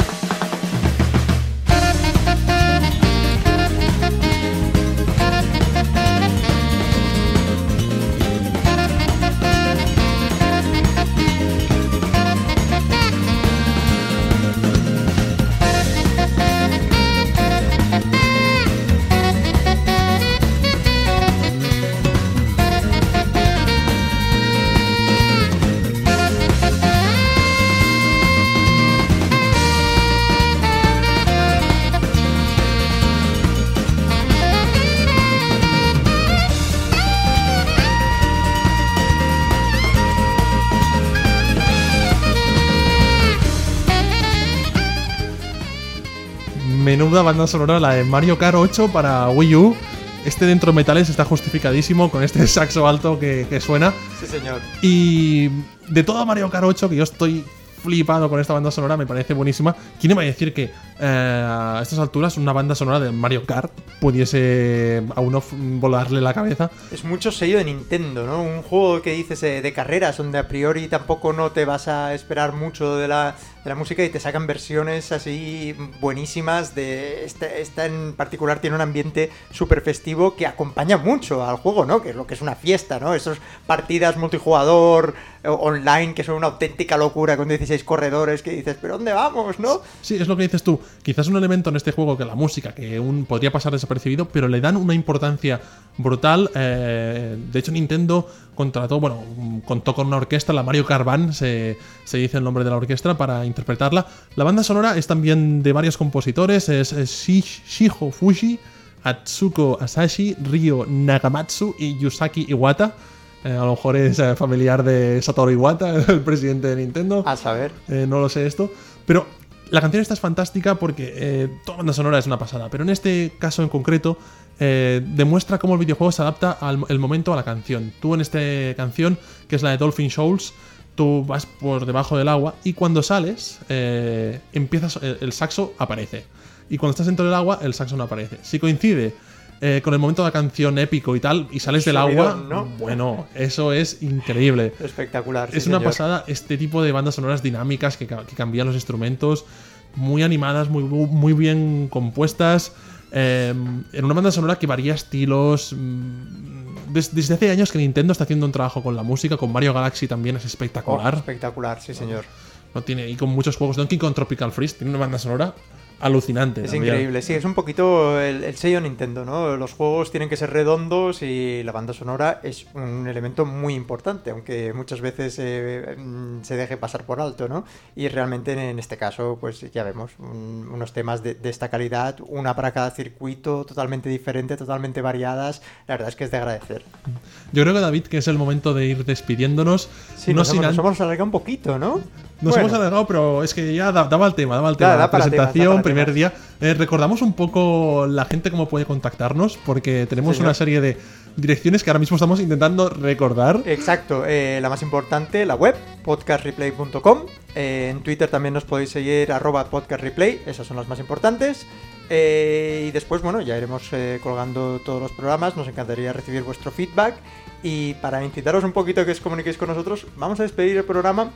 Menuda banda sonora la de Mario Kart 8 para Wii U. Este dentro metales está justificadísimo con este saxo alto que, que suena. Sí, señor. Y de toda Mario Kart 8, que yo estoy flipado con esta banda sonora, me parece buenísima. ¿Quién iba a decir que eh, a estas alturas una banda sonora de Mario Kart pudiese a uno volarle la cabeza? Es mucho sello de Nintendo, ¿no? Un juego que dices eh, de carreras, donde a priori tampoco no te vas a esperar mucho de la, de la música y te sacan versiones así buenísimas. De esta, esta en particular tiene un ambiente súper festivo que acompaña mucho al juego, ¿no? Que es lo que es una fiesta, ¿no? Esas partidas multijugador eh, online que son una auténtica locura con 16 corredores que dices, ¿pero dónde vamos, no? Sí, es lo que dices tú. Quizás un elemento en este juego que la música, que un, podría pasar desapercibido, pero le dan una importancia brutal. eh, de hecho, Nintendo contrató, bueno, contó con una orquesta, la Mario Band, se, se dice el nombre de la orquesta, para interpretarla. La banda sonora es también de varios compositores, es, es Shiho Fuji, Atsuko Asashi, Ryo Nagamatsu y Yusaki Iwata. Eh, a lo mejor es eh, familiar de Satoru Iwata, el presidente de Nintendo. A saber. Eh, no lo sé esto. Pero la canción esta es fantástica porque toda banda sonora es una pasada. Pero en este caso en concreto eh, demuestra cómo el videojuego se adapta al el momento a la canción. Tú en esta canción, que es la de Dolphin Shoals, tú vas por debajo del agua y cuando sales, eh, empiezas, el, el saxo aparece. Y cuando estás dentro del agua, el saxo no aparece. Si coincide eh, con el momento de la canción épico y tal, y sales del agua, bueno, eso es increíble. Espectacular. sí, Es una pasada este tipo de bandas sonoras dinámicas que, que cambian los instrumentos, muy animadas, muy, muy bien compuestas, eh, en una banda sonora que varía estilos. mm, des- desde hace años que Nintendo está haciendo un trabajo con la música, con Mario Galaxy también es Oh, espectacular. espectacular, sí, señor. No tiene, y con muchos juegos, Donkey Kong Tropical Freeze tiene una banda sonora alucinante. Es también. increíble, sí, es un poquito el, el sello Nintendo, ¿no? Los juegos tienen que ser redondos y la banda sonora es un elemento muy importante, aunque muchas veces eh, mm, se deje pasar por alto, ¿no? Y realmente en, este caso, pues ya vemos un- unos temas de, de esta calidad, una para cada circuito, totalmente diferente, totalmente variadas. La verdad es que es de agradecer. Yo creo que David, que es el momento de ir despidiéndonos. Sí, no nos, sin hemos, nos hemos alargado un poquito, ¿no? Nos Bueno. hemos alargado, pero es que ya da- daba el tema, daba el tema. da temas, da presentación, para primer temas. día. Eh, recordamos un poco la gente cómo puede contactarnos, porque tenemos Señor. una serie de direcciones que ahora mismo estamos intentando recordar. Exacto, eh, la más importante, la web, podcastreplay.com. Eh, en Twitter también nos podéis seguir arroba podcastreplay, esas son las más importantes. Eh, y después, bueno, ya iremos eh, colgando todos los programas, nos encantaría recibir vuestro feedback. Y para incitaros un poquito que os comuniquéis con nosotros, vamos a despedir el programa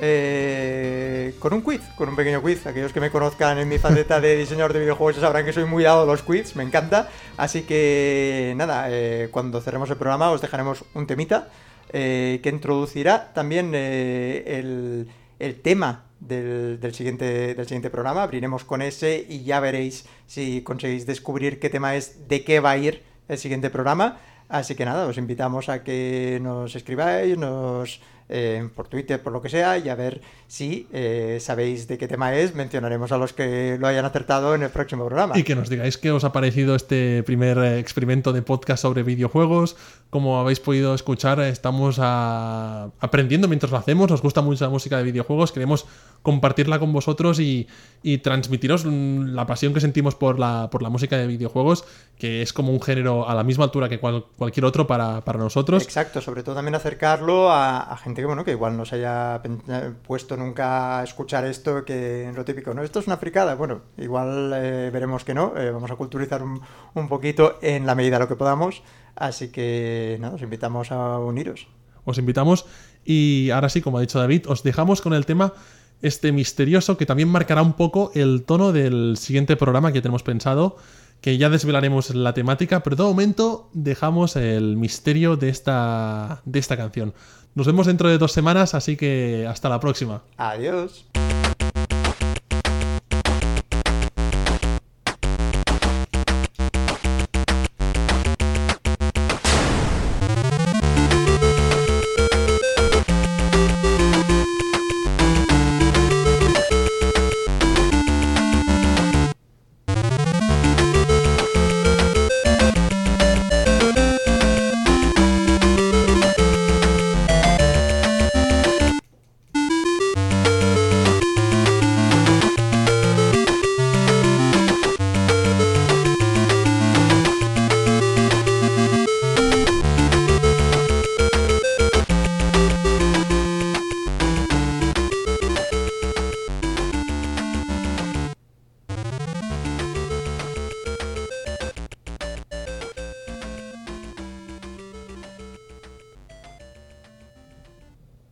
eh, con un quiz, con un pequeño quiz. Aquellos que me conozcan en mi faceta de diseñador de videojuegos ya sabrán que soy muy dado a los quiz, me encanta. Así que nada, eh, cuando cerremos el programa os dejaremos un temita eh, que introducirá también el, el tema del, del siguiente, del siguiente programa. Abriremos con ese y ya veréis si conseguís descubrir qué tema es, de qué va a ir el siguiente programa. Así que nada, os invitamos a que nos escribáis, nos eh, por Twitter, por lo que sea, y a ver si eh, sabéis de qué tema es. Mencionaremos a los que lo hayan acertado en el próximo programa. Y que nos digáis qué os ha parecido este primer eh, experimento de podcast sobre videojuegos. Como habéis podido escuchar, estamos a- aprendiendo mientras lo hacemos. Nos gusta mucho la música de videojuegos. Queremos compartirla con vosotros y, y transmitiros mm, la pasión que sentimos por la, por la música de videojuegos, que es como un género a la misma altura que cual- cualquier otro para, para nosotros. Exacto, sobre todo también acercarlo a, a gente que, bueno, que igual no se haya eh, puesto nunca a escuchar esto, que lo típico, ¿no? Esto es una fricada. Bueno, igual eh, veremos que no. eh, vamos a culturizar un, un poquito en la medida de lo que podamos. Así que, nada, os invitamos a uniros. os invitamos. Y ahora sí, como ha dicho David, os dejamos con el tema este misterioso que también marcará un poco el tono del siguiente programa que tenemos pensado, que ya desvelaremos la temática, pero de momento dejamos el misterio de esta, de esta canción. Nos vemos dentro de dos semanas, así que hasta la próxima. Adiós.